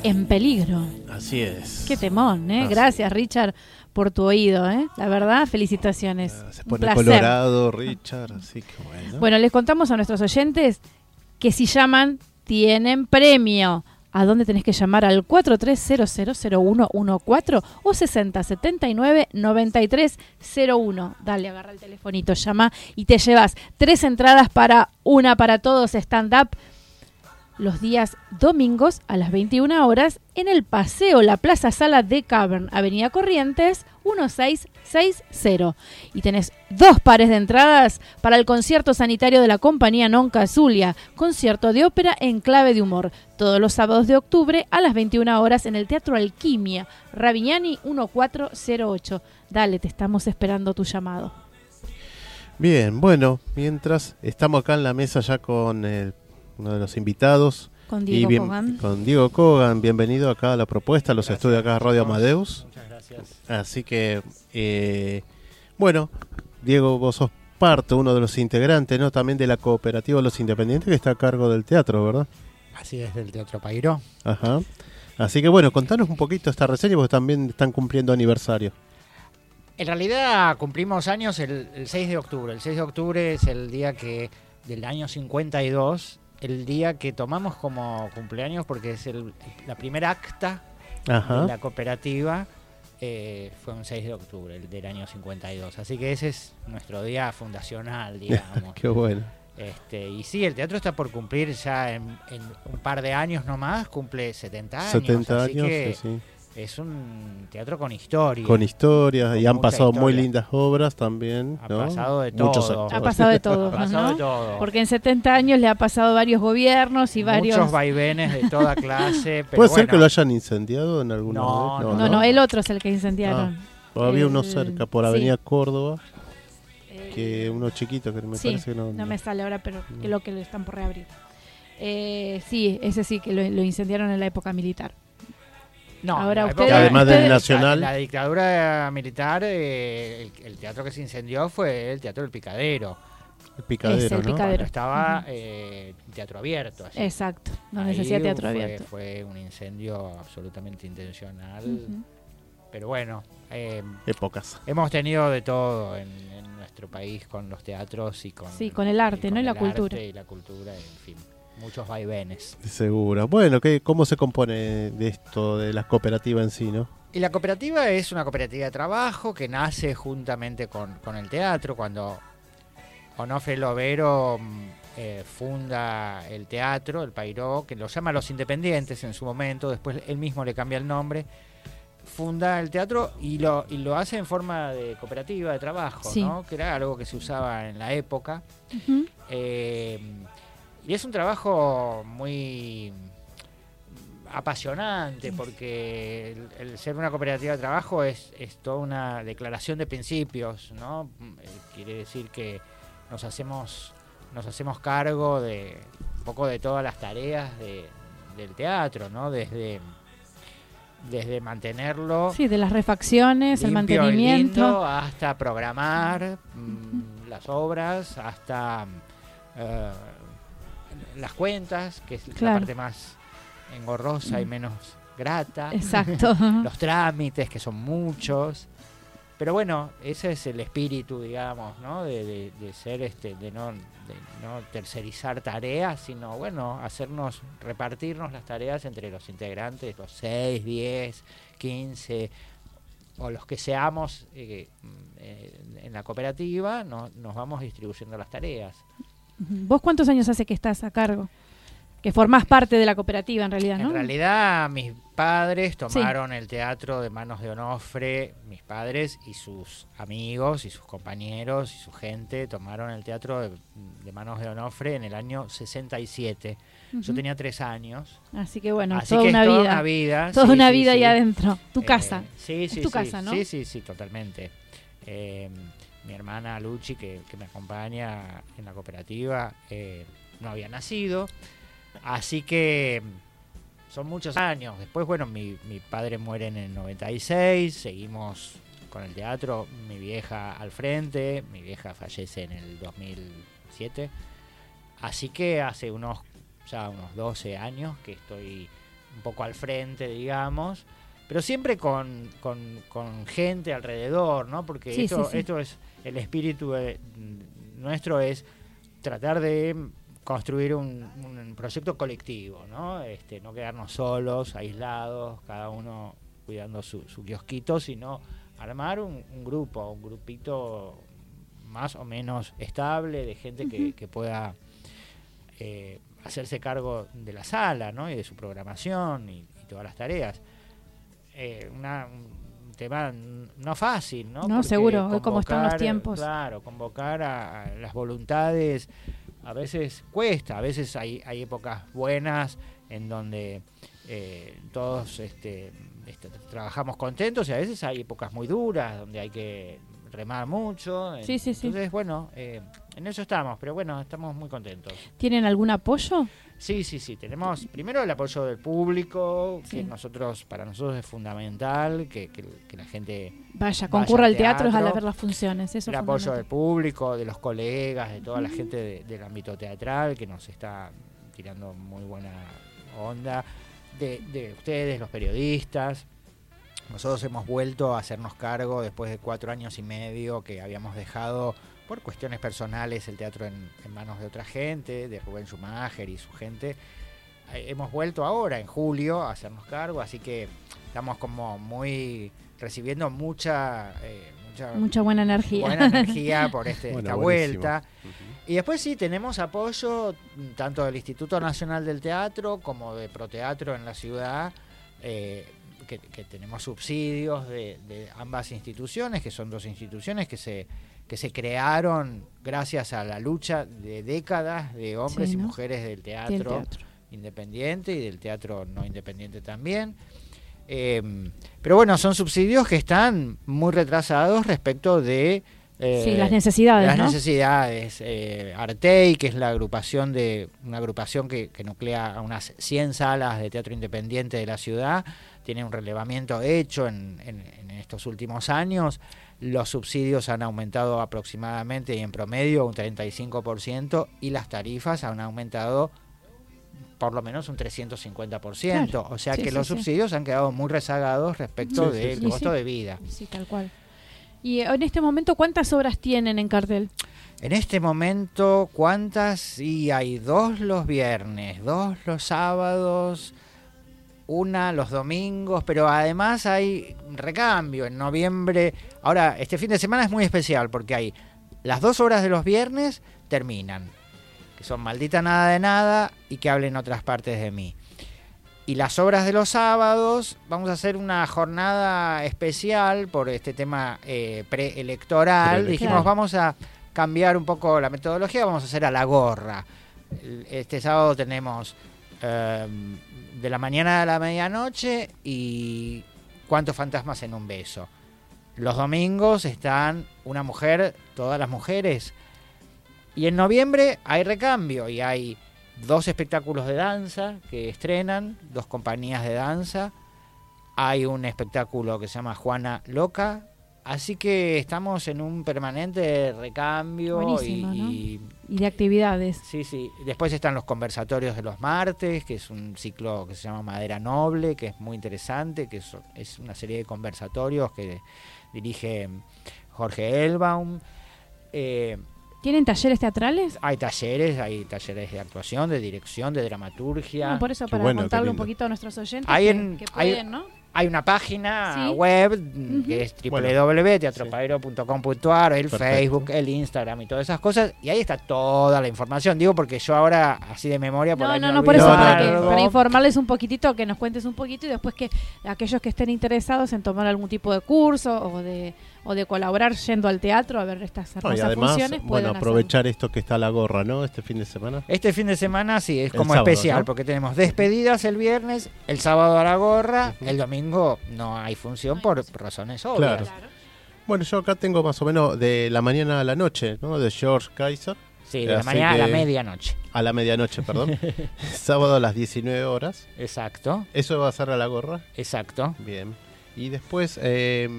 [SPEAKER 2] En peligro.
[SPEAKER 1] Así es.
[SPEAKER 2] Qué temón, ¿eh? Gracias, Richard, por tu oído, ¿eh? La verdad, felicitaciones.
[SPEAKER 1] Ah, Se pone
[SPEAKER 2] placer.
[SPEAKER 1] colorado, Richard, así que bueno.
[SPEAKER 2] Bueno, les contamos a nuestros oyentes que si llaman, tienen premio. ¿A dónde tenés que llamar? Al 43000114 o 6079-9301. Dale, agarra el telefonito, llama y te llevas tres entradas para una para todos stand-up los días domingos a las 21 horas en el Paseo La Plaza Sala de Cavern, Avenida Corrientes 1660. Y tenés dos pares de entradas para el concierto sanitario de la compañía Nonca Zulia, concierto de ópera en clave de humor, todos los sábados de octubre a las 21 horas en el Teatro Alquimia, Ravignani 1408. Dale, te estamos esperando tu llamado.
[SPEAKER 1] Bien, bueno, mientras estamos acá en la mesa ya con el- uno de los invitados.
[SPEAKER 2] Con
[SPEAKER 1] y
[SPEAKER 2] Diego
[SPEAKER 1] bien-
[SPEAKER 2] Kogan.
[SPEAKER 1] Con Diego Kogan, bienvenido acá a la propuesta, a los estudios acá de Radio Amadeus.
[SPEAKER 7] Muchas gracias.
[SPEAKER 1] Así que, eh, bueno, Diego, vos sos parte, uno de los integrantes, ¿no? También de la cooperativa Los Independientes que está a cargo del teatro, ¿verdad?
[SPEAKER 7] Así es del Teatro Pairó.
[SPEAKER 1] Ajá. Así que bueno, contanos un poquito esta reseña porque también están cumpliendo aniversario.
[SPEAKER 7] En realidad cumplimos años el, el 6 de octubre. El 6 de octubre es el día que del año 52, el día que tomamos como cumpleaños porque es el, la primera acta
[SPEAKER 1] Ajá.
[SPEAKER 7] de la cooperativa. eh, fue un 6 de octubre el del año 52. Así que ese es nuestro día fundacional, digamos.
[SPEAKER 1] Qué bueno.
[SPEAKER 7] Este, y sí, el teatro está por cumplir ya en, en un par de años nomás, cumple 70 años.
[SPEAKER 1] 70
[SPEAKER 7] así
[SPEAKER 1] años,
[SPEAKER 7] que
[SPEAKER 1] sí, sí.
[SPEAKER 7] Es un teatro con historia.
[SPEAKER 1] Con historias y han pasado muy lindas obras también.
[SPEAKER 7] Ha
[SPEAKER 1] ¿no?
[SPEAKER 7] pasado de
[SPEAKER 1] Muchos
[SPEAKER 7] todo.
[SPEAKER 1] actores.
[SPEAKER 2] Ha pasado de todo,
[SPEAKER 7] Ha pasado
[SPEAKER 2] ¿no?
[SPEAKER 7] de todo.
[SPEAKER 2] Porque en 70 años le ha pasado varios gobiernos y varios...
[SPEAKER 7] Muchos vaivenes de toda clase. Pero
[SPEAKER 1] ¿Puede ser que lo hayan incendiado en alguna
[SPEAKER 7] No,
[SPEAKER 1] vez?
[SPEAKER 2] No, no, el otro es el que incendiaron.
[SPEAKER 1] O había uno cerca por
[SPEAKER 2] sí.
[SPEAKER 1] Avenida Córdoba,
[SPEAKER 2] Eh,
[SPEAKER 1] que uno chiquito que me
[SPEAKER 2] sí,
[SPEAKER 1] parece que no.
[SPEAKER 2] no me sale ahora, pero
[SPEAKER 1] No.
[SPEAKER 2] que lo que lo están por reabrir. Eh, sí, ese sí que lo, lo incendiaron en la época militar.
[SPEAKER 7] No,
[SPEAKER 2] Ahora ustedes-
[SPEAKER 7] época-
[SPEAKER 1] Además del Nacional.
[SPEAKER 7] La, la dictadura militar, eh, el, el teatro que se incendió fue el Teatro del Picadero.
[SPEAKER 1] El picadero,
[SPEAKER 2] Es el
[SPEAKER 1] ¿no?
[SPEAKER 2] picadero.
[SPEAKER 7] Cuando estaba eh, teatro abierto. así.
[SPEAKER 2] Exacto, donde se hacía teatro
[SPEAKER 7] fue,
[SPEAKER 2] abierto.
[SPEAKER 7] Fue un incendio absolutamente intencional.
[SPEAKER 2] Ujú.
[SPEAKER 7] Pero bueno, eh,
[SPEAKER 1] Épocas.
[SPEAKER 7] hemos tenido de todo en, en nuestro país con los teatros y con,
[SPEAKER 2] Sí, con el arte, ¿no? Y la cultura.
[SPEAKER 7] y la cultura, en fin, muchos vaivenes.
[SPEAKER 1] Seguro. Bueno, ¿qué, ¿cómo se compone de esto, de la cooperativa en sí, no?
[SPEAKER 7] Y la cooperativa es una cooperativa de trabajo que nace juntamente con, con el teatro. Cuando Onofre Lovero mm, eh, funda el teatro, el Pairó, que lo llama Los Independientes en su momento, después él mismo le cambia el nombre, funda el teatro y lo, y lo hace en forma de cooperativa de trabajo,
[SPEAKER 2] Sí.
[SPEAKER 7] ¿no? que era algo que se usaba en la época. Eh, y es un trabajo muy apasionante porque el, el ser una cooperativa de trabajo es, es toda una declaración de principios, ¿no? Eh, Quiere decir que nos hacemos, nos hacemos cargo de un poco de todas las tareas de- del teatro, ¿no? Desde, desde mantenerlo
[SPEAKER 2] Sí, de las refacciones, el
[SPEAKER 7] limpio
[SPEAKER 2] mantenimiento.
[SPEAKER 7] lindo, hasta programar mm, las obras, hasta eh, las cuentas, que es
[SPEAKER 2] Claro.
[SPEAKER 7] la parte más engorrosa y menos grata.
[SPEAKER 2] Exacto.
[SPEAKER 7] Los trámites, que son muchos. Pero bueno, ese es el espíritu, digamos, ¿no? De, de- de ser, este, de no, de no tercerizar tareas, sino, bueno, hacernos, repartirnos las tareas entre los integrantes, los 6, 10, 15, o los que seamos eh, mm, eh, en la cooperativa, no- nos vamos distribuyendo las tareas.
[SPEAKER 2] ¿Vos cuántos años hace que estás a cargo? Que formás parte de la cooperativa en realidad, ¿no?
[SPEAKER 7] En realidad, mis padres tomaron el teatro de manos de Onofre, mis padres y sus amigos y sus compañeros y su gente tomaron el teatro de, de manos de Onofre en el año 67. Yo
[SPEAKER 2] Ujú.
[SPEAKER 7] tenía tres años.
[SPEAKER 2] Así que bueno,
[SPEAKER 7] Así
[SPEAKER 2] toda
[SPEAKER 7] que
[SPEAKER 2] una
[SPEAKER 7] es toda
[SPEAKER 2] vida.
[SPEAKER 7] una vida.
[SPEAKER 2] Toda
[SPEAKER 7] sí,
[SPEAKER 2] una
[SPEAKER 7] sí,
[SPEAKER 2] vida ahí adentro. Tu
[SPEAKER 7] Eh,
[SPEAKER 2] casa.
[SPEAKER 7] Sí,
[SPEAKER 2] Es
[SPEAKER 7] sí,
[SPEAKER 2] tu
[SPEAKER 7] sí,
[SPEAKER 2] casa, ¿no?
[SPEAKER 7] Sí, sí, sí, totalmente. Eh, mi hermana Luchi, que, que me acompaña en la cooperativa, eh, no había nacido. Así que mm, son muchos años. Después, bueno, mi, mi padre muere en el 96, seguimos con el teatro, mi vieja al frente, mi vieja fallece en el 2007. Así que hace unos, ya unos 12 años que estoy un poco al frente, digamos, pero siempre con, con- con gente alrededor, ¿no? Porque
[SPEAKER 2] Sí,
[SPEAKER 7] esto,
[SPEAKER 2] sí, sí.
[SPEAKER 7] esto es, el espíritu de- nuestro es tratar de construir un, un proyecto colectivo, ¿no? Este, no quedarnos solos, aislados, cada uno cuidando su, su kiosquito, sino armar un, un grupo, un grupito más o menos estable de gente que, pueda eh, hacerse cargo de la sala ¿no? y de su programación y, y todas las tareas. Eh, una- un tema no fácil, ¿no?
[SPEAKER 2] No,
[SPEAKER 7] Porque
[SPEAKER 2] seguro, hoy como están los tiempos.
[SPEAKER 7] Claro, convocar a, a las voluntades a veces cuesta, a veces hay, hay épocas buenas en donde eh, todos este, este, trabajamos contentos y a veces hay épocas muy duras donde hay que remar mucho.
[SPEAKER 2] Sí, sí, sí.
[SPEAKER 7] Entonces, bueno, eh, en eso estamos, pero bueno, estamos muy contentos.
[SPEAKER 2] ¿Tienen algún apoyo?
[SPEAKER 7] Sí, sí, sí. Tenemos primero el apoyo del público,
[SPEAKER 2] Sí.
[SPEAKER 7] que nosotros, para nosotros es fundamental, que, que- que la gente
[SPEAKER 2] Vaya,
[SPEAKER 7] Vaya
[SPEAKER 2] concurra
[SPEAKER 7] al
[SPEAKER 2] teatro, es a
[SPEAKER 7] teatro.
[SPEAKER 2] ver las funciones. Eso
[SPEAKER 7] el apoyo del público, de los colegas, de toda la gente de- del ámbito teatral que nos está tirando muy buena onda, de, de ustedes, los periodistas. Nosotros hemos vuelto a hacernos cargo después de cuatro años y medio que habíamos dejado por cuestiones personales el teatro en, en manos de otra gente, de Rubén Schumacher y su gente. Eh, Hemos vuelto ahora, en julio, a hacernos cargo, así que estamos como muy recibiendo mucha, eh, mucha,
[SPEAKER 2] Mucha buena energía.
[SPEAKER 7] buena energía por este-
[SPEAKER 1] Bueno,
[SPEAKER 7] esta
[SPEAKER 1] buenísimo.
[SPEAKER 7] vuelta. Y después sí, tenemos apoyo mm, tanto del Instituto Nacional del Teatro como de Proteatro en la ciudad, eh, que, que tenemos subsidios de, de ambas instituciones, que son dos instituciones que se, que se crearon gracias a la lucha de décadas de hombres
[SPEAKER 2] Sí,
[SPEAKER 7] y mujeres del
[SPEAKER 2] Del
[SPEAKER 7] teatro,
[SPEAKER 2] teatro.
[SPEAKER 7] independiente y del teatro no independiente también. Eh, pero bueno, son subsidios que están muy retrasados respecto de... eh,
[SPEAKER 2] Sí, las necesidades,
[SPEAKER 7] las
[SPEAKER 2] ¿no?
[SPEAKER 7] necesidades. Eh, Artei, que es la agrupación de una agrupación que, que nuclea a unas 100 salas de teatro independiente de la ciudad, tiene un relevamiento hecho en, en- en estos últimos años. Los subsidios han aumentado aproximadamente y en promedio un 35% y las tarifas han aumentado por lo menos un 350%.
[SPEAKER 2] Claro.
[SPEAKER 7] O sea
[SPEAKER 2] Sí,
[SPEAKER 7] que
[SPEAKER 2] sí,
[SPEAKER 7] los
[SPEAKER 2] sí.
[SPEAKER 7] subsidios han quedado muy rezagados respecto del costo de vida.
[SPEAKER 2] Sí, tal cual. Y eh, en este momento, ¿cuántas obras tienen en cartel?
[SPEAKER 7] En este momento, ¿cuántas? Sí, hay dos los viernes, dos los sábados, una los domingos, pero además hay recambio en noviembre. Ahora, este fin de semana es muy especial porque hay las dos horas de los viernes terminan, que son Maldita Nada de Nada y que hablen otras partes de mí. Y las obras de los sábados, vamos a hacer una jornada especial por este tema eh, preelectoral. Dijimos, vamos a cambiar un poco la metodología, vamos a hacer a la gorra. Este sábado tenemos eh, de la mañana a la medianoche y cuántos fantasmas en un beso. Los domingos están una mujer, todas las mujeres. Y en noviembre hay recambio y hay dos espectáculos de danza que estrenan, dos compañías de danza. Hay un espectáculo que se llama Juana Loca. Así que estamos en un permanente recambio y,
[SPEAKER 2] ¿no?
[SPEAKER 7] y
[SPEAKER 2] Y de actividades.
[SPEAKER 7] Sí, sí. Después están los conversatorios de los martes, que es un ciclo que se llama Madera Noble, que es muy interesante, que es, es una serie de conversatorios que dirige Jorge Elbaum. Eh,
[SPEAKER 2] ¿Tienen talleres teatrales?
[SPEAKER 7] hay talleres, hay talleres de actuación, de dirección, de dramaturgia.
[SPEAKER 2] No, por eso,
[SPEAKER 1] Qué
[SPEAKER 2] para
[SPEAKER 1] bueno,
[SPEAKER 2] contarle un poquito a nuestros oyentes
[SPEAKER 7] Hay
[SPEAKER 2] que,
[SPEAKER 7] en-
[SPEAKER 2] que
[SPEAKER 7] hay-
[SPEAKER 2] pueden, ¿no?
[SPEAKER 7] Hay una página
[SPEAKER 2] Sí.
[SPEAKER 7] web mm, que es
[SPEAKER 1] Bueno,
[SPEAKER 7] www.teatropaero.com.ar, el
[SPEAKER 1] Perfecto.
[SPEAKER 7] Facebook, el Instagram y todas esas cosas. Y ahí está toda la información. Digo porque yo ahora, así de memoria, por
[SPEAKER 2] No,
[SPEAKER 7] ahí
[SPEAKER 2] no, no, por eso,
[SPEAKER 7] olvido
[SPEAKER 1] No, no,
[SPEAKER 2] para, que- para informarles un poquitito, que nos cuentes un poquito y después que aquellos que estén interesados en tomar algún tipo de curso o de, o de colaborar yendo al teatro a ver estas
[SPEAKER 1] No,
[SPEAKER 2] hermosas
[SPEAKER 1] y además,
[SPEAKER 2] funciones,
[SPEAKER 1] bueno, aprovechar esto que está la gorra, ¿no? Este fin de semana.
[SPEAKER 7] Este fin de semana sí, es
[SPEAKER 1] El
[SPEAKER 7] como
[SPEAKER 1] sábado,
[SPEAKER 7] especial,
[SPEAKER 1] ¿no?
[SPEAKER 7] porque tenemos despedidas el viernes, el sábado a la gorra, el domingo no hay función por razones obvias.
[SPEAKER 1] Claro. Bueno, yo acá tengo más o menos de la mañana a la noche, ¿no? De George Kaiser.
[SPEAKER 7] Sí, de la
[SPEAKER 1] Así
[SPEAKER 7] mañana a la medianoche.
[SPEAKER 1] A la medianoche, perdón. Sábado a las 19 horas.
[SPEAKER 7] Exacto,
[SPEAKER 1] Eso va a ser a la gorra.
[SPEAKER 7] exacto.
[SPEAKER 1] Bien. Y después eh,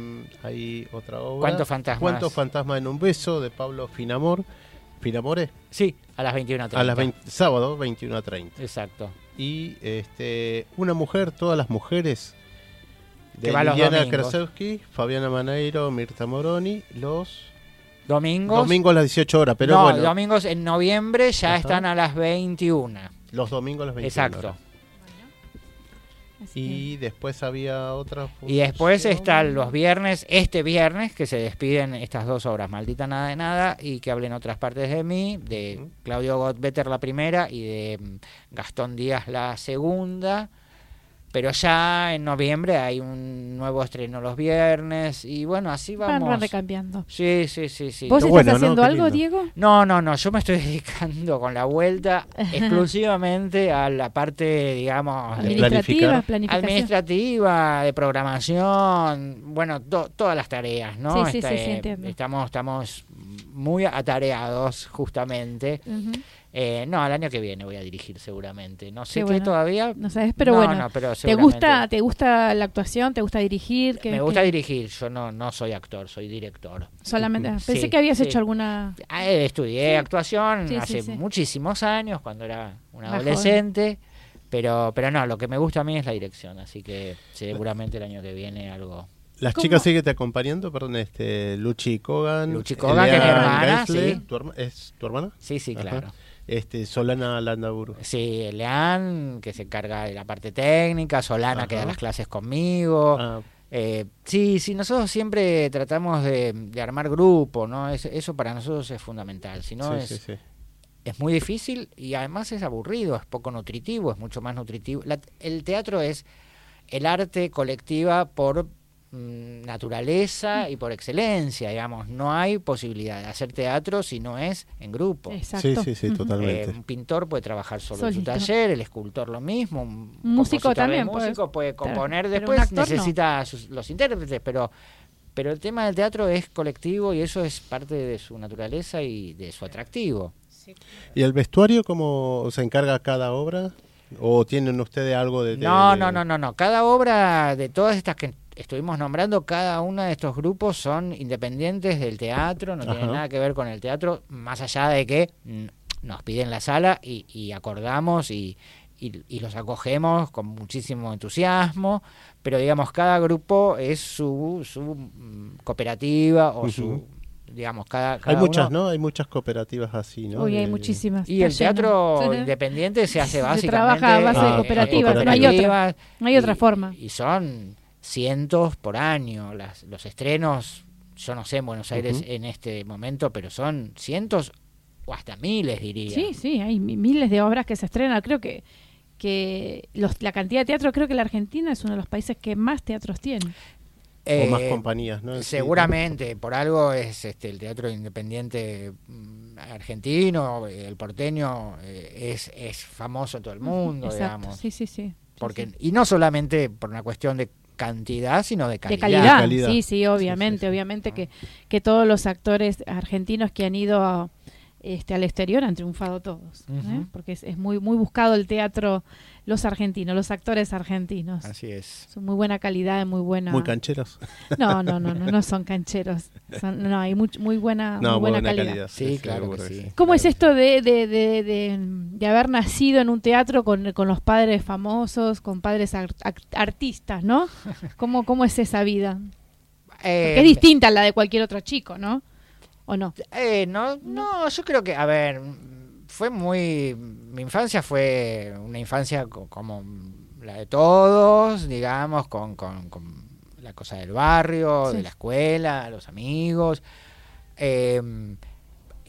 [SPEAKER 1] hay otra obra.
[SPEAKER 7] ¿Cuántos fantasmas?
[SPEAKER 1] ¿Cuántos fantasmas en un beso? De Pablo Finamor. ¿Finamore?
[SPEAKER 7] Sí, a las 21.30.
[SPEAKER 1] A las 20 sábado, 21 a 30.
[SPEAKER 7] Exacto.
[SPEAKER 1] Y este, una mujer, todas las mujeres. De
[SPEAKER 7] domingos.
[SPEAKER 1] Krasowski, Fabiana Maneiro, Mirta Moroni, los
[SPEAKER 7] Domingos.
[SPEAKER 1] domingos a las 18 horas, pero
[SPEAKER 7] no,
[SPEAKER 1] bueno,
[SPEAKER 7] domingos en noviembre ya
[SPEAKER 1] Ajá.
[SPEAKER 7] están a las 21.
[SPEAKER 1] los domingos a las 21
[SPEAKER 7] Exacto.
[SPEAKER 1] horas.
[SPEAKER 2] Así
[SPEAKER 1] Y después había otra
[SPEAKER 7] Y después
[SPEAKER 1] función.
[SPEAKER 7] están los viernes, este viernes, que se despiden estas dos obras, Maldita Nada de Nada y que hablen otras partes de mí, de. Claudio Gottbetter la primera y de mm, Gastón Díaz la segunda. Pero ya en noviembre hay un nuevo estreno los viernes y bueno, así
[SPEAKER 2] van,
[SPEAKER 7] vamos.
[SPEAKER 2] van recambiando.
[SPEAKER 7] Sí, sí, sí, sí.
[SPEAKER 2] ¿Vos estás haciendo algo. Diego?
[SPEAKER 7] No, no, no, yo me estoy dedicando con la vuelta exclusivamente a la parte, digamos, de-
[SPEAKER 2] Administrativa,
[SPEAKER 1] planificar.
[SPEAKER 2] planificación.
[SPEAKER 7] administrativa, de programación, bueno, to- todas las tareas, ¿no?
[SPEAKER 2] Sí, sí, sí,
[SPEAKER 7] Este,
[SPEAKER 2] sí, entiendo.
[SPEAKER 7] Estamos, estamos muy atareados, justamente.
[SPEAKER 2] Ujú.
[SPEAKER 7] Eh, no, el año que viene voy a dirigir seguramente. No sé
[SPEAKER 2] Qué
[SPEAKER 7] qué
[SPEAKER 2] bueno.
[SPEAKER 7] todavía.
[SPEAKER 2] No sabes, pero
[SPEAKER 7] No,
[SPEAKER 2] bueno.
[SPEAKER 7] no, pero
[SPEAKER 2] ¿Te gusta, ¿Te gusta la actuación? ¿Te gusta dirigir? ¿Qué-
[SPEAKER 7] Me gusta
[SPEAKER 2] qué-
[SPEAKER 7] dirigir, yo no, no soy actor, soy director.
[SPEAKER 2] Solamente.
[SPEAKER 7] Sí,
[SPEAKER 2] Pensé que habías
[SPEAKER 7] sí.
[SPEAKER 2] hecho alguna.
[SPEAKER 7] Ah, eh, Estudié
[SPEAKER 2] Sí.
[SPEAKER 7] actuación hace
[SPEAKER 2] sí.
[SPEAKER 7] muchísimos años, cuando era un adolescente. Pero, pero no, lo que me gusta a mí es la dirección, así que seguramente el año que viene algo.
[SPEAKER 1] Las
[SPEAKER 2] ¿Cómo?
[SPEAKER 1] chicas siguen te acompañando, perdón, este Luchi Kogan.
[SPEAKER 7] Luchi Kogan, que es mi
[SPEAKER 1] Elian
[SPEAKER 7] hermana,
[SPEAKER 1] Geisler,
[SPEAKER 7] sí.
[SPEAKER 1] ¿tu herma- ¿Es tu hermana?
[SPEAKER 7] Sí, sí,
[SPEAKER 1] Ajá.
[SPEAKER 7] claro.
[SPEAKER 1] Este, Solana Landaburu.
[SPEAKER 7] Sí, Leán, que se encarga de la parte técnica, Solana, que da las clases conmigo.
[SPEAKER 1] Ah,
[SPEAKER 7] Eh, sí, sí, nosotros siempre tratamos de, de armar grupo, ¿no? Es- eso para nosotros es fundamental. Si no,
[SPEAKER 1] sí,
[SPEAKER 7] es,
[SPEAKER 1] sí, sí.
[SPEAKER 7] es muy difícil y además es aburrido, es poco nutritivo, es mucho más nutritivo. La- el teatro es el arte colectiva por naturaleza y por excelencia, digamos. No hay posibilidad de hacer teatro si no es en grupo.
[SPEAKER 2] Exacto.
[SPEAKER 1] Sí, sí, sí, totalmente.
[SPEAKER 7] Eh, un pintor puede trabajar solo en su
[SPEAKER 2] Solito.
[SPEAKER 7] taller, el escultor lo mismo, un
[SPEAKER 2] músico
[SPEAKER 7] compositor de
[SPEAKER 2] también puede-
[SPEAKER 7] músico puede componer,
[SPEAKER 2] pero
[SPEAKER 7] después
[SPEAKER 2] actor no.
[SPEAKER 7] necesita sus- los intérpretes, pero pero el tema del teatro es colectivo y eso es parte de su naturaleza y de su atractivo.
[SPEAKER 1] ¿Y el vestuario cómo se encarga cada obra? ¿O tienen ustedes algo de...? de-
[SPEAKER 7] No,
[SPEAKER 1] de-
[SPEAKER 7] no, no, no, no. Cada obra de todas estas que estuvimos nombrando, cada uno de estos grupos son independientes del teatro, no tienen
[SPEAKER 1] Ajá.
[SPEAKER 7] nada que ver con el teatro, más allá de que mm, nos piden la sala y, y acordamos y, y- y los acogemos con muchísimo entusiasmo, pero digamos, cada grupo es su, su mm, cooperativa o su, digamos, cada...
[SPEAKER 1] Hay muchas,
[SPEAKER 7] uno-
[SPEAKER 1] ¿no? Hay muchas cooperativas así, ¿no?
[SPEAKER 2] Uy, hay muchísimas.
[SPEAKER 7] Y el
[SPEAKER 2] lleno.
[SPEAKER 7] teatro
[SPEAKER 2] Sí.
[SPEAKER 7] independiente se hace
[SPEAKER 2] Se
[SPEAKER 7] básicamente...
[SPEAKER 2] trabaja a base
[SPEAKER 1] de
[SPEAKER 7] eh,
[SPEAKER 1] cooperativas,
[SPEAKER 2] no hay otra.
[SPEAKER 7] cooperativas,
[SPEAKER 2] No hay otra
[SPEAKER 7] y-
[SPEAKER 2] forma.
[SPEAKER 7] Y son cientos por año. Las, los estrenos, yo no sé en Buenos Aires en este momento, pero son cientos o hasta miles, diría.
[SPEAKER 2] Sí, sí, hay mi- miles de obras que se estrenan. Creo que que los, la cantidad de teatro, creo que la Argentina es uno de los países que más teatros tiene.
[SPEAKER 1] O más
[SPEAKER 7] Eh,
[SPEAKER 1] compañías, ¿no? Sí.
[SPEAKER 7] Seguramente, por algo es este el teatro independiente mm, argentino, el porteño eh, es, es famoso en todo el mundo,
[SPEAKER 2] Exacto.
[SPEAKER 7] digamos.
[SPEAKER 2] Sí, sí, sí. Sí,
[SPEAKER 7] porque
[SPEAKER 2] sí.
[SPEAKER 7] Y no solamente por una cuestión de cantidad, sino de
[SPEAKER 2] de
[SPEAKER 7] calidad.
[SPEAKER 2] calidad.
[SPEAKER 1] calidad.
[SPEAKER 2] Sí, sí, obviamente,
[SPEAKER 1] Sí, sí, sí.
[SPEAKER 2] obviamente que, que todos los actores argentinos que han ido a- este, al exterior han triunfado todos, ¿eh? Porque es, es muy muy buscado el teatro, los argentinos, los actores argentinos.
[SPEAKER 7] Así es.
[SPEAKER 2] Son muy buena calidad, muy buena.
[SPEAKER 1] Muy cancheros.
[SPEAKER 2] no, no, no, no, no son cancheros. Son- no, hay much- muy buena,
[SPEAKER 1] no,
[SPEAKER 2] muy buena,
[SPEAKER 1] buena
[SPEAKER 2] calidad.
[SPEAKER 1] calidad.
[SPEAKER 7] Sí, claro
[SPEAKER 1] seguro
[SPEAKER 7] que sí.
[SPEAKER 2] ¿Cómo es esto de, de, de, de, de haber nacido en un teatro con, con los padres famosos, con padres ar- ar- artistas, ¿no? ¿Cómo, ¿Cómo es esa vida? Porque
[SPEAKER 7] Eh,
[SPEAKER 2] es distinta a la de cualquier otro chico, ¿no? ¿O no?
[SPEAKER 7] Eh, no, no, yo creo que, a ver, fue muy, mi infancia fue una infancia co- como la de todos, digamos, con, con- con la cosa del barrio,
[SPEAKER 2] Sí.
[SPEAKER 7] de la escuela, los amigos. Eh,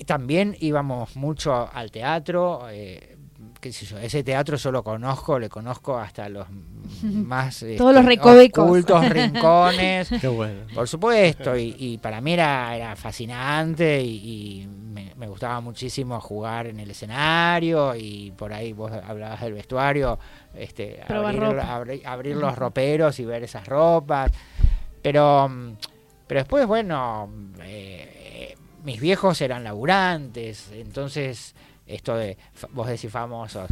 [SPEAKER 7] también íbamos mucho al teatro. eh, qué sé yo, ese teatro yo lo conozco, le conozco hasta los más
[SPEAKER 2] Todos los
[SPEAKER 7] este,
[SPEAKER 2] recovecos.
[SPEAKER 7] ocultos rincones.
[SPEAKER 1] Qué bueno.
[SPEAKER 7] Por supuesto, y, y para mí era, era fascinante y, y me, me gustaba muchísimo jugar en el escenario y por ahí vos hablabas del vestuario, este, abrir, abri- abrir los roperos y ver esas ropas. Pero, pero después, bueno, eh, mis viejos eran laburantes, entonces esto de, vos decís famosos.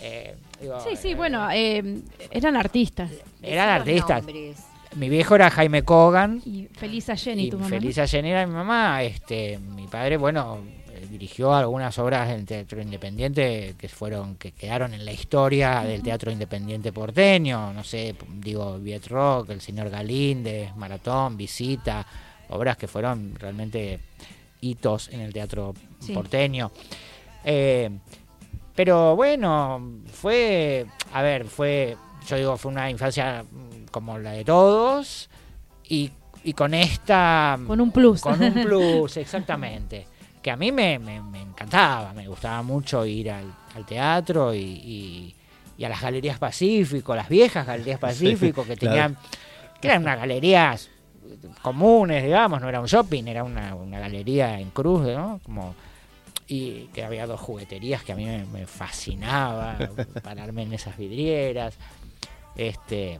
[SPEAKER 7] eh, digo,
[SPEAKER 2] Sí, sí,
[SPEAKER 7] eh,
[SPEAKER 2] bueno, eh, eran artistas.
[SPEAKER 7] Eran artistas.
[SPEAKER 3] nombres.
[SPEAKER 7] Mi viejo era Jaime Kogan,
[SPEAKER 2] Y Felisa Jenny,
[SPEAKER 7] y
[SPEAKER 2] tu mamá.
[SPEAKER 7] Felisa Jenny era mi mamá. Este, mi padre, bueno, eh, dirigió algunas obras del teatro independiente que fueron, que quedaron en la historia del teatro independiente porteño. No sé, digo, Viet Rock, El Señor Galíndez, Maratón, Visita, obras que fueron realmente hitos en el teatro
[SPEAKER 2] Sí.
[SPEAKER 7] porteño. Eh, pero bueno, fue, a ver, fue, yo digo, fue una infancia mm, como la de todos y, y con esta,
[SPEAKER 2] Con un plus.
[SPEAKER 7] con un plus, exactamente, que a mí me, me- me encantaba, me gustaba mucho ir al, al teatro y, y- y a las galerías Pacífico, las viejas galerías Pacífico que
[SPEAKER 1] claro.
[SPEAKER 7] tenían, que eran unas galerías comunes, digamos, no era un shopping, era una, una galería en cruz, ¿no? Como y que había dos jugueterías que a mí me, me fascinaba pararme en esas vidrieras este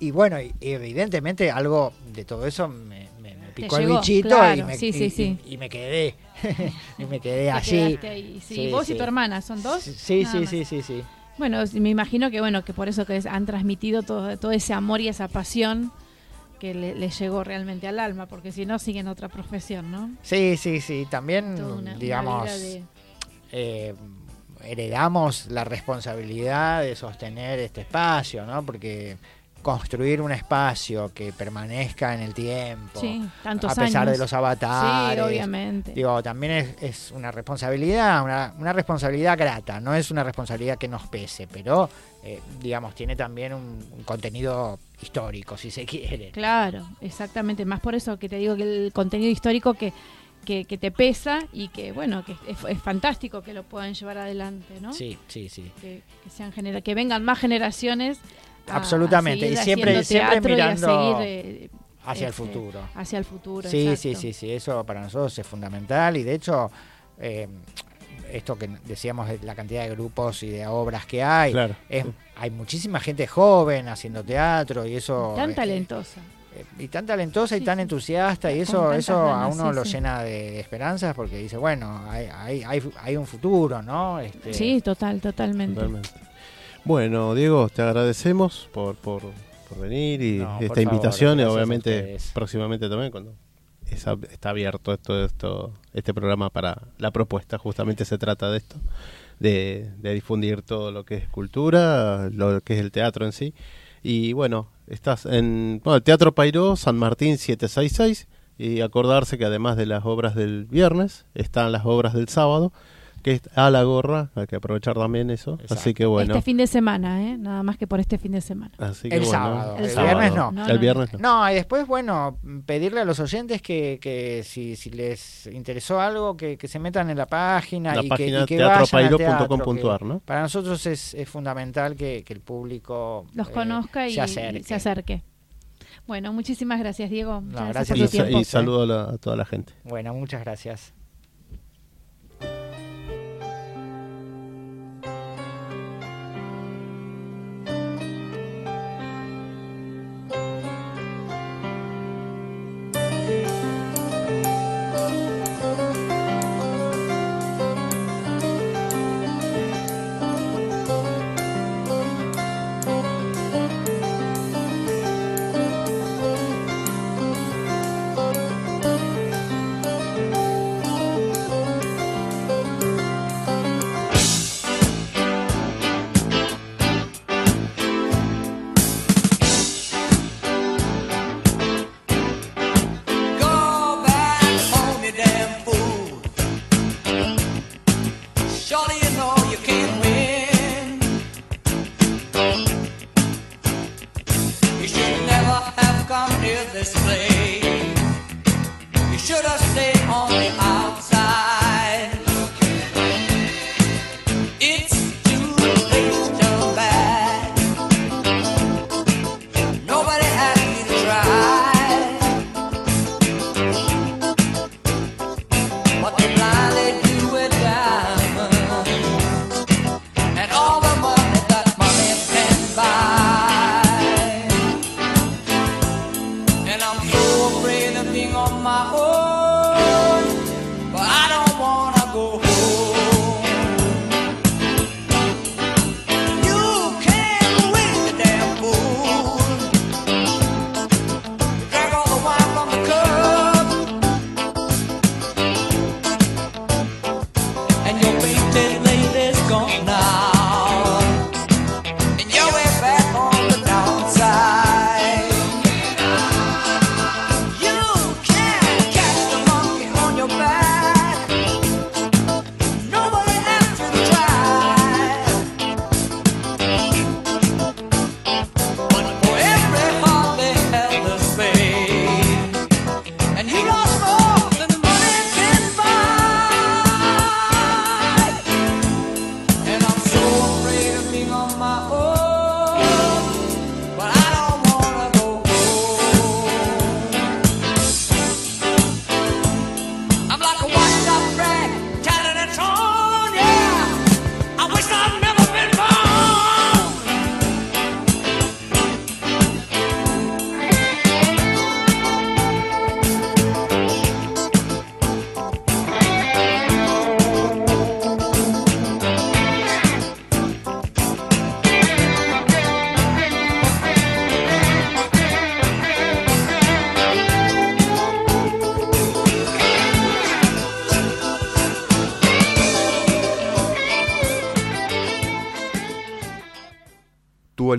[SPEAKER 7] y bueno y- evidentemente algo de todo eso me, me- me picó el bichito y, me,
[SPEAKER 2] sí,
[SPEAKER 7] y-
[SPEAKER 2] sí,
[SPEAKER 7] y-
[SPEAKER 2] sí.
[SPEAKER 7] y me quedé y me quedé allí
[SPEAKER 2] sí.
[SPEAKER 7] Sí,
[SPEAKER 2] Vos y tu hermana, ¿son dos?
[SPEAKER 7] sí sí sí, sí sí
[SPEAKER 2] Bueno, me imagino que bueno, que por eso que han transmitido todo, todo ese amor y esa pasión que le, le llegó realmente al alma, porque si no siguen otra profesión, ¿no?
[SPEAKER 7] sí sí sí también
[SPEAKER 2] una-
[SPEAKER 7] digamos
[SPEAKER 2] de-
[SPEAKER 7] eh, heredamos la responsabilidad de sostener este espacio, ¿no? Porque construir un espacio que permanezca en el tiempo,
[SPEAKER 2] sí, tantos
[SPEAKER 7] a pesar
[SPEAKER 2] años.
[SPEAKER 7] de los avatares,
[SPEAKER 2] Sí, obviamente.
[SPEAKER 7] digo, también es, es una responsabilidad, una, una responsabilidad grata, no es una responsabilidad que nos pese, pero, eh, digamos, tiene también un, un contenido histórico, si se quiere.
[SPEAKER 2] Claro, exactamente. Más por eso que te digo que el contenido histórico que, que, que te pesa y que, bueno, que es, es fantástico que lo puedan llevar adelante, ¿no?
[SPEAKER 7] Sí, sí, sí.
[SPEAKER 2] Que, que sean genera que vengan más generaciones. a-
[SPEAKER 7] Absolutamente,
[SPEAKER 2] a
[SPEAKER 7] y siempre- siempre
[SPEAKER 2] teatro y a
[SPEAKER 7] mirando
[SPEAKER 2] seguir, eh,
[SPEAKER 7] Hacia el
[SPEAKER 2] este,
[SPEAKER 7] futuro.
[SPEAKER 2] Hacia el futuro.
[SPEAKER 7] Sí,
[SPEAKER 2] exacto.
[SPEAKER 7] sí, sí, sí, eso para nosotros es fundamental y de hecho eh, esto que decíamos de la cantidad de grupos y de obras que hay,
[SPEAKER 1] Claro.
[SPEAKER 7] es- hay muchísima gente joven haciendo teatro y eso
[SPEAKER 2] Tan
[SPEAKER 7] eh,
[SPEAKER 2] talentosa.
[SPEAKER 7] eh, y tan talentosa y tan
[SPEAKER 2] sí.
[SPEAKER 7] entusiasta y eso eso a uno
[SPEAKER 2] sí,
[SPEAKER 7] lo
[SPEAKER 2] sí.
[SPEAKER 7] llena de, de esperanzas porque dice bueno hay, hay, hay, hay un futuro no este,
[SPEAKER 2] Sí, total, totalmente.
[SPEAKER 1] Totalmente. Bueno, Diego, te agradecemos por, por, por venir y
[SPEAKER 7] No, por
[SPEAKER 1] esta
[SPEAKER 7] favor,
[SPEAKER 1] invitación y obviamente próximamente también cuando es está abierto esto, esto, este programa para la propuesta, justamente se trata de esto, de, de difundir todo lo que es cultura, lo que es el teatro en sí. Y bueno, estás en bueno, el Teatro Pairó, San Martín 766, y acordarse que además de las obras del viernes, están las obras del sábado, que es a la gorra, hay que aprovechar también eso.
[SPEAKER 7] Exacto.
[SPEAKER 1] Así que bueno.
[SPEAKER 2] Este fin de semana, ¿eh? Nada más que por este fin de semana.
[SPEAKER 1] Así que
[SPEAKER 7] El
[SPEAKER 1] bueno,
[SPEAKER 7] sábado,
[SPEAKER 2] el
[SPEAKER 7] viernes no.
[SPEAKER 2] No,
[SPEAKER 1] el
[SPEAKER 2] no,
[SPEAKER 1] viernes no.
[SPEAKER 7] No, y después, bueno, pedirle a los oyentes que, que si, si les interesó algo, que, que se metan en la página
[SPEAKER 1] La
[SPEAKER 7] y
[SPEAKER 1] página
[SPEAKER 7] que, y que vayan al teatro,
[SPEAKER 1] teatropairo.com.ar,
[SPEAKER 7] que
[SPEAKER 1] ¿no?
[SPEAKER 7] Para nosotros es, es fundamental que, que el público
[SPEAKER 2] Los
[SPEAKER 7] eh,
[SPEAKER 2] conozca y
[SPEAKER 7] se acerque.
[SPEAKER 2] y se acerque. Bueno, muchísimas gracias, Diego. Muchas
[SPEAKER 7] gracias
[SPEAKER 1] Y,
[SPEAKER 2] por
[SPEAKER 7] a
[SPEAKER 2] tu
[SPEAKER 1] sa-
[SPEAKER 2] tiempo.
[SPEAKER 1] y saludo a, la- a toda la gente.
[SPEAKER 7] Bueno, muchas gracias.